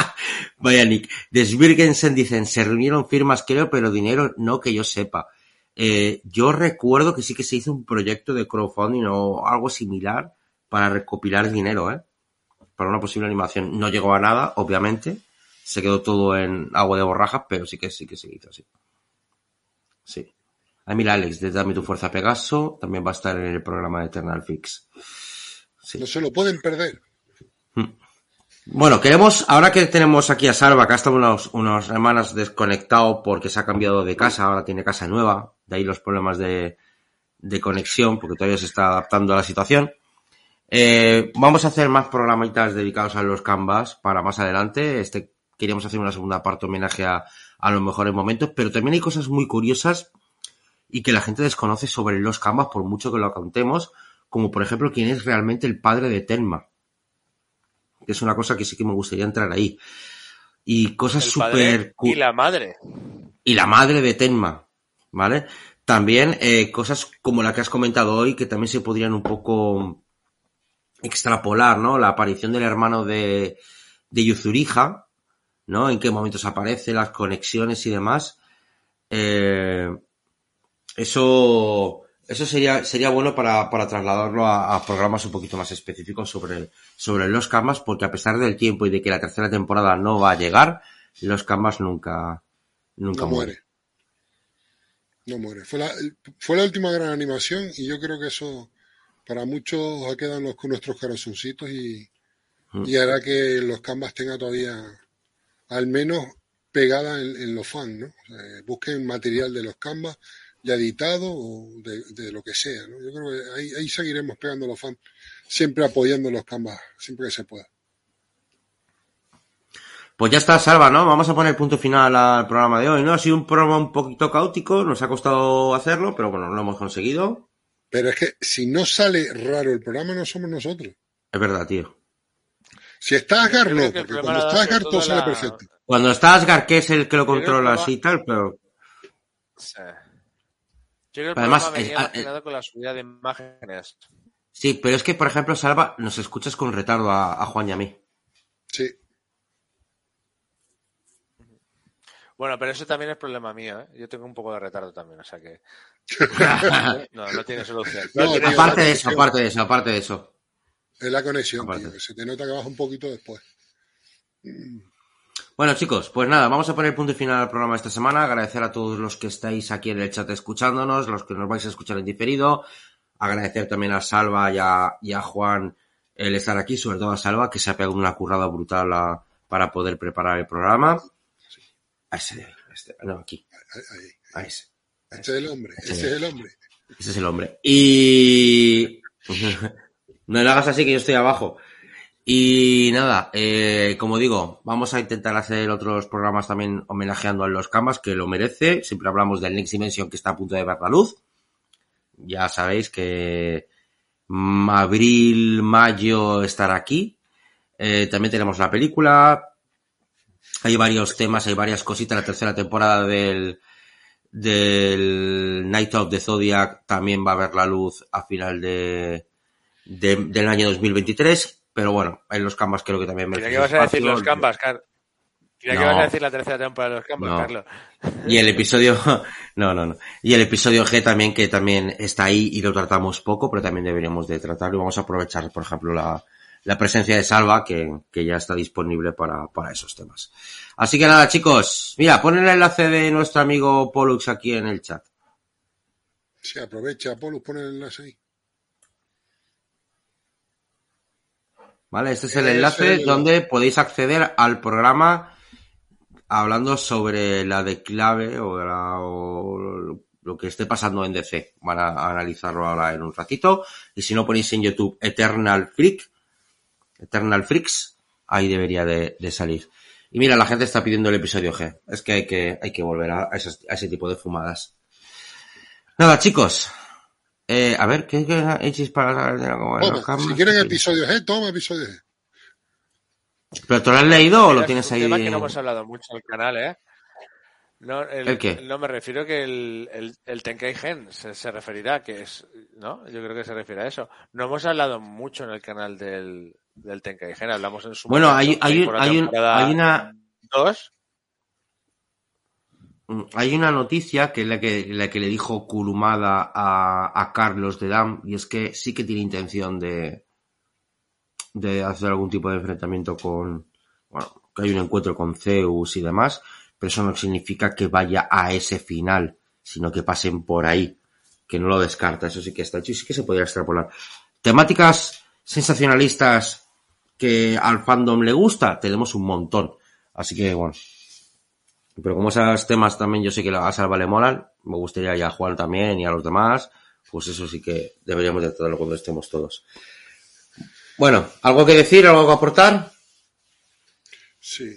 Vaya Nick. Desvirgensen dicen, se reunieron firmas creo, pero dinero no que yo sepa. Eh, yo recuerdo que sí que se hizo un proyecto de crowdfunding o algo similar para recopilar dinero, ¿eh? Para una posible animación. No llegó a nada, obviamente se quedó todo en agua de borrajas, pero sí que sí que se hizo así. Sí. Mira, Alex, de Dame tu fuerza Pegaso, también va a estar en el programa de Eternal Fix. No se lo pueden perder. Hmm. Bueno, queremos, ahora que tenemos aquí a Salva, que ha estado unos, unas semanas desconectado porque se ha cambiado de casa, ahora tiene casa nueva, de ahí los problemas de, de conexión, porque todavía se está adaptando a la situación. Eh, vamos a hacer más programitas dedicados a los canvas para más adelante. Este queríamos hacer una segunda parte homenaje a, a los mejores momentos, pero también hay cosas muy curiosas y que la gente desconoce sobre los Canvas por mucho que lo contemos, como por ejemplo quién es realmente el padre de Tenma, que es una cosa que sí que me gustaría entrar ahí. Y cosas súper... Y la madre. Y la madre de Tenma, ¿vale? También eh, cosas como la que has comentado hoy, que también se podrían un poco extrapolar, ¿no? La aparición del hermano de, de Yuzuriha, ¿no? En qué momentos aparece, las conexiones y demás. Eh, eso, eso sería, sería bueno para, para trasladarlo a, programas un poquito más específicos sobre, sobre los camas, porque a pesar del tiempo y de que la tercera temporada no va a llegar, los camas nunca, nunca no muere. No muere. Fue la, fue la última gran animación y yo creo que eso para muchos ha quedado con nuestros corazoncitos y, mm. y hará que los canvas tengan todavía al menos pegada en, los fans, ¿no? busquen material de los Canvas ya editado o de, lo que sea, ¿no? Yo creo que ahí, ahí seguiremos pegando los fans, siempre apoyando los Canvas, siempre que se pueda. Pues ya está, Salva, ¿no? Vamos a poner punto final al programa de hoy, ¿no? Ha sido un programa un poquito caótico, nos ha costado hacerlo, pero bueno, lo hemos conseguido. Pero es que si no sale raro el programa, no somos nosotros. Es verdad, tío. Si está Asgard, no, porque cuando está Asgard todo sale perfecto. Cuando está Asgard, que es el que lo controla así y tal, pero... Sí. Yo creo que Además, el venía eh, con la subida de imágenes. Sí, pero es que, por ejemplo, Salva, nos escuchas con retardo a, a Juan y a mí. Sí. Bueno, pero eso también es problema mío, ¿eh? Yo tengo un poco de retardo también, o sea que... no, no tiene solución. aparte de eso, aparte de eso, aparte de eso. Es la conexión, tío, se te nota que baja un poquito después. Bueno, chicos, pues nada, vamos a poner punto final al programa de esta semana. Agradecer a todos los que estáis aquí en el chat escuchándonos, los que nos vais a escuchar en diferido. Agradecer también a Salva y a, Juan el estar aquí, sobre todo a Salva, que se ha pegado una currada brutal para poder preparar el programa. A ese, este, no, aquí. A ese. Ese es el hombre, ese es el hombre. Ese es el hombre. Y... no le hagas así que yo estoy abajo. Y nada, eh, como digo, vamos a intentar hacer otros programas también homenajeando a los Camas, que lo merece. Siempre hablamos del Next Dimension que está a punto de ver la luz. Ya sabéis que abril, mayo estará aquí. Eh, también tenemos la película. Hay varios temas, hay varias cositas. La tercera temporada del, del Night of the Zodiac también va a ver la luz a final de, del año 2023 pero bueno, en los Canvas creo que también me. ¿Qué vas a decir los Canvas, Carlos? ¿Qué vas a decir la tercera temporada de los Canvas, Carlos? Y el episodio, no, no, no. Y el episodio G también, que también está ahí y lo tratamos poco, pero también deberíamos de tratarlo. Vamos a aprovechar, por ejemplo, la, la presencia de Salva, que, que ya está disponible para, para esos temas. Así que nada, chicos, mira, pon el enlace de nuestro amigo Pollux aquí en el chat. Sí, aprovecha, Pollux, pon el enlace ahí. ¿Vale? Este es el enlace donde podéis acceder al programa hablando sobre la declave o, lo que esté pasando en DC. Van a, analizarlo ahora en un ratito. Y si no ponéis en YouTube Eternal Freak, Eternal Freaks, ahí debería de, salir. Y mira, la gente está pidiendo el episodio G. Es que hay que, hay que volver a, ese tipo de fumadas. Nada, chicos, eh, a ver, ¿qué, qué hechis para Si quieren episodios G, toma episodios G. ¿Pero tú lo has leído o lo tienes ahí? Es un tema que no hemos hablado mucho en el canal, ¿eh? No, el, qué? No, me refiero que el, el, el Tenkei Gen se, referirá, que es, ¿no? Yo creo que se refiere a eso. No hemos hablado mucho en el canal del, del Tenkei Gen, hablamos en su Bueno, hay, hay, hay, un, hay una... Dos, hay una noticia que es la que, la que le dijo Kurumada a, Carlos de Dam, y es que sí que tiene intención de, de hacer algún tipo de enfrentamiento con, bueno, que hay un encuentro con Zeus y demás, pero eso no significa que vaya a ese final, sino que pasen por ahí, que no lo descarta, eso sí que está hecho y sí que se podría extrapolar. Temáticas sensacionalistas que al fandom le gusta, tenemos un montón. Así que bueno, pero como esos temas también yo sé que a Salva le molan, me gustaría ya a Juan también y a los demás, pues eso sí que deberíamos de tratarlo cuando estemos todos. Bueno, ¿algo que decir, algo que aportar? Sí,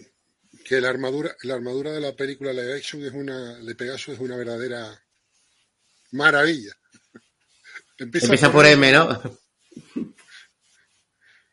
que la armadura, la armadura de la película live action es una, de Pegasus es una verdadera maravilla. Empieza, por M, ¿no?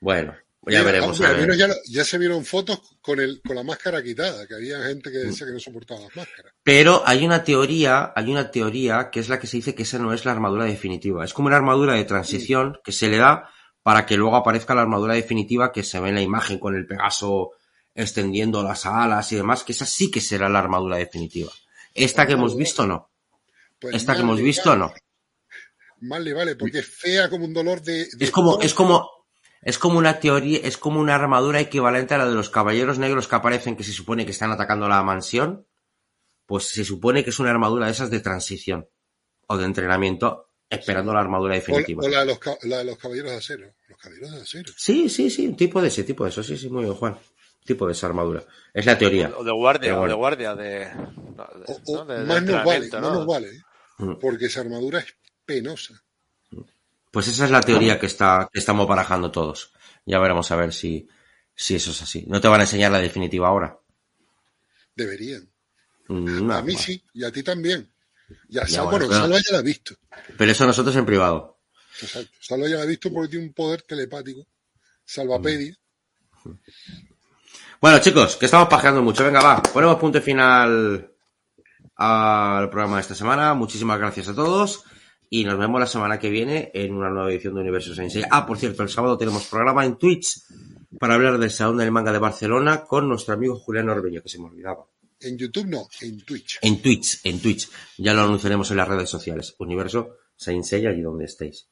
bueno, ya veremos. ya, se vieron fotos con, el, con la máscara quitada, que había gente que decía que no soportaba las máscaras. Pero hay una teoría, hay una teoría que es la que se dice que esa no es la armadura definitiva. Es como una armadura de transición que se le da para que luego aparezca la armadura definitiva que se ve en la imagen con el Pegaso extendiendo las alas y demás, que esa sí que será la armadura definitiva. Esta que hemos visto no. Pues Esta que hemos visto no. Mal le vale, porque es fea como un dolor de. es como, es como, es como una teoría, es como una armadura equivalente a la de los caballeros negros que aparecen que se supone que están atacando la mansión. Pues se supone que es una armadura de esas de transición o de entrenamiento esperando la armadura definitiva. O, la, de los, caballeros de acero. Los caballeros de acero. Sí, sí, sí, un tipo de ese, tipo de eso, sí, sí, muy bien, Juan. tipo de esa armadura. Es la teoría. O de guardia, o de guardia, de. más nos vale, ¿no? nos vale. ¿eh? Mm. Porque esa armadura es penosa. Pues esa es la teoría que, está, que estamos barajando todos. Ya veremos a ver si, si eso es así. ¿No te van a enseñar la definitiva ahora? Deberían. Mm, a mí sí, y a ti también. Ya, ya bueno, ya la ha visto. Pero eso nosotros en privado. Exacto. Salva ya la ha visto porque tiene un poder telepático. Salvapedia. Bueno, chicos, que estamos pajeando mucho. Venga, va. Ponemos punto final al programa de esta semana. Muchísimas gracias a todos. Y nos vemos la semana que viene en una nueva edición de Universo Sensei. Ah, por cierto, el sábado tenemos programa en Twitch para hablar del Salón del Manga de Barcelona con nuestro amigo Julián Orbeño, que se me olvidaba. En YouTube no, en Twitch. En Twitch, en Twitch. Ya lo anunciaremos en las redes sociales. Universo Sensei, allí donde estéis.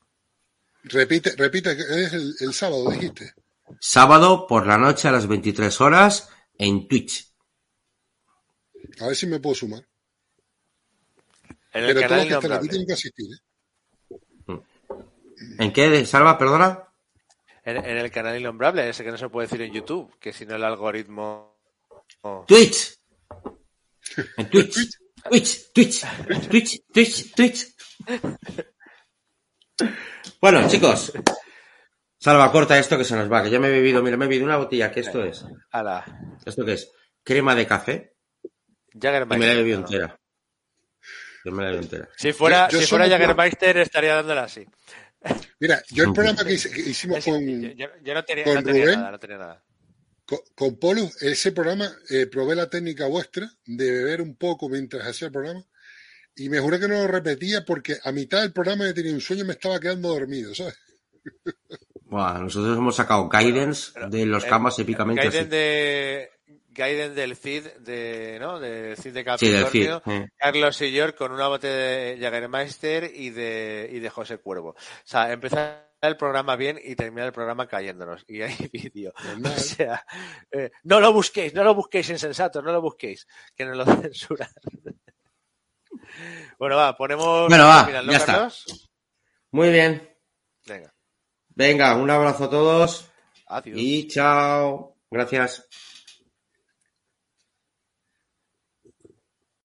Repite, repite, es el, el sábado, dijiste. Sábado por la noche a las 23 horas en Twitch. A ver si me puedo sumar. En el Pero todos canal los que están aquí tienen que asistir, ¿eh? ¿En qué? Salva, perdona. En, en el canal innombrable, ese que no se puede decir en YouTube, que si no el algoritmo... oh. Twitch. En Twitch. Twitch, Twitch, Twitch, Twitch, Twitch. Bueno, chicos. Salva, corta esto que se nos va, que ya me he bebido, mira, me he bebido una botella, que esto es. Ala. ¿Esto qué es? Crema de café y me la he bebido ¿no? entera. Yo me la he bebido entera. Si fuera, Yo- yo si fuera Jägermeister estaría dándola así. Mira, yo el programa que, hice- que hicimos con, yo, yo- yo no tenía, con no tenía Rubén. nada, no tenía nada. con, con Polo, ese programa, eh, probé la técnica vuestra de beber un poco mientras hacía el programa y me juré que no lo repetía porque a mitad del programa yo tenía un sueño y me estaba quedando dormido, ¿sabes? Buah, nosotros hemos sacado guidance de los camas épicamente Gaiden Gaiden del Cid de no de Cid de Sí, del Cid. Capricornio eh. Carlos Sillor con una botella de Jägermeister y de y de José Cuervo o sea empezar el programa bien y terminar el programa cayéndonos y hay vídeo o sea eh, no lo busquéis no lo busquéis insensatos no lo busquéis que nos lo censuran bueno va ponemos Bueno, va, al final, ¿no, ya está. Carlos? Muy bien. venga Venga, un abrazo a todos adiós y chao. Gracias.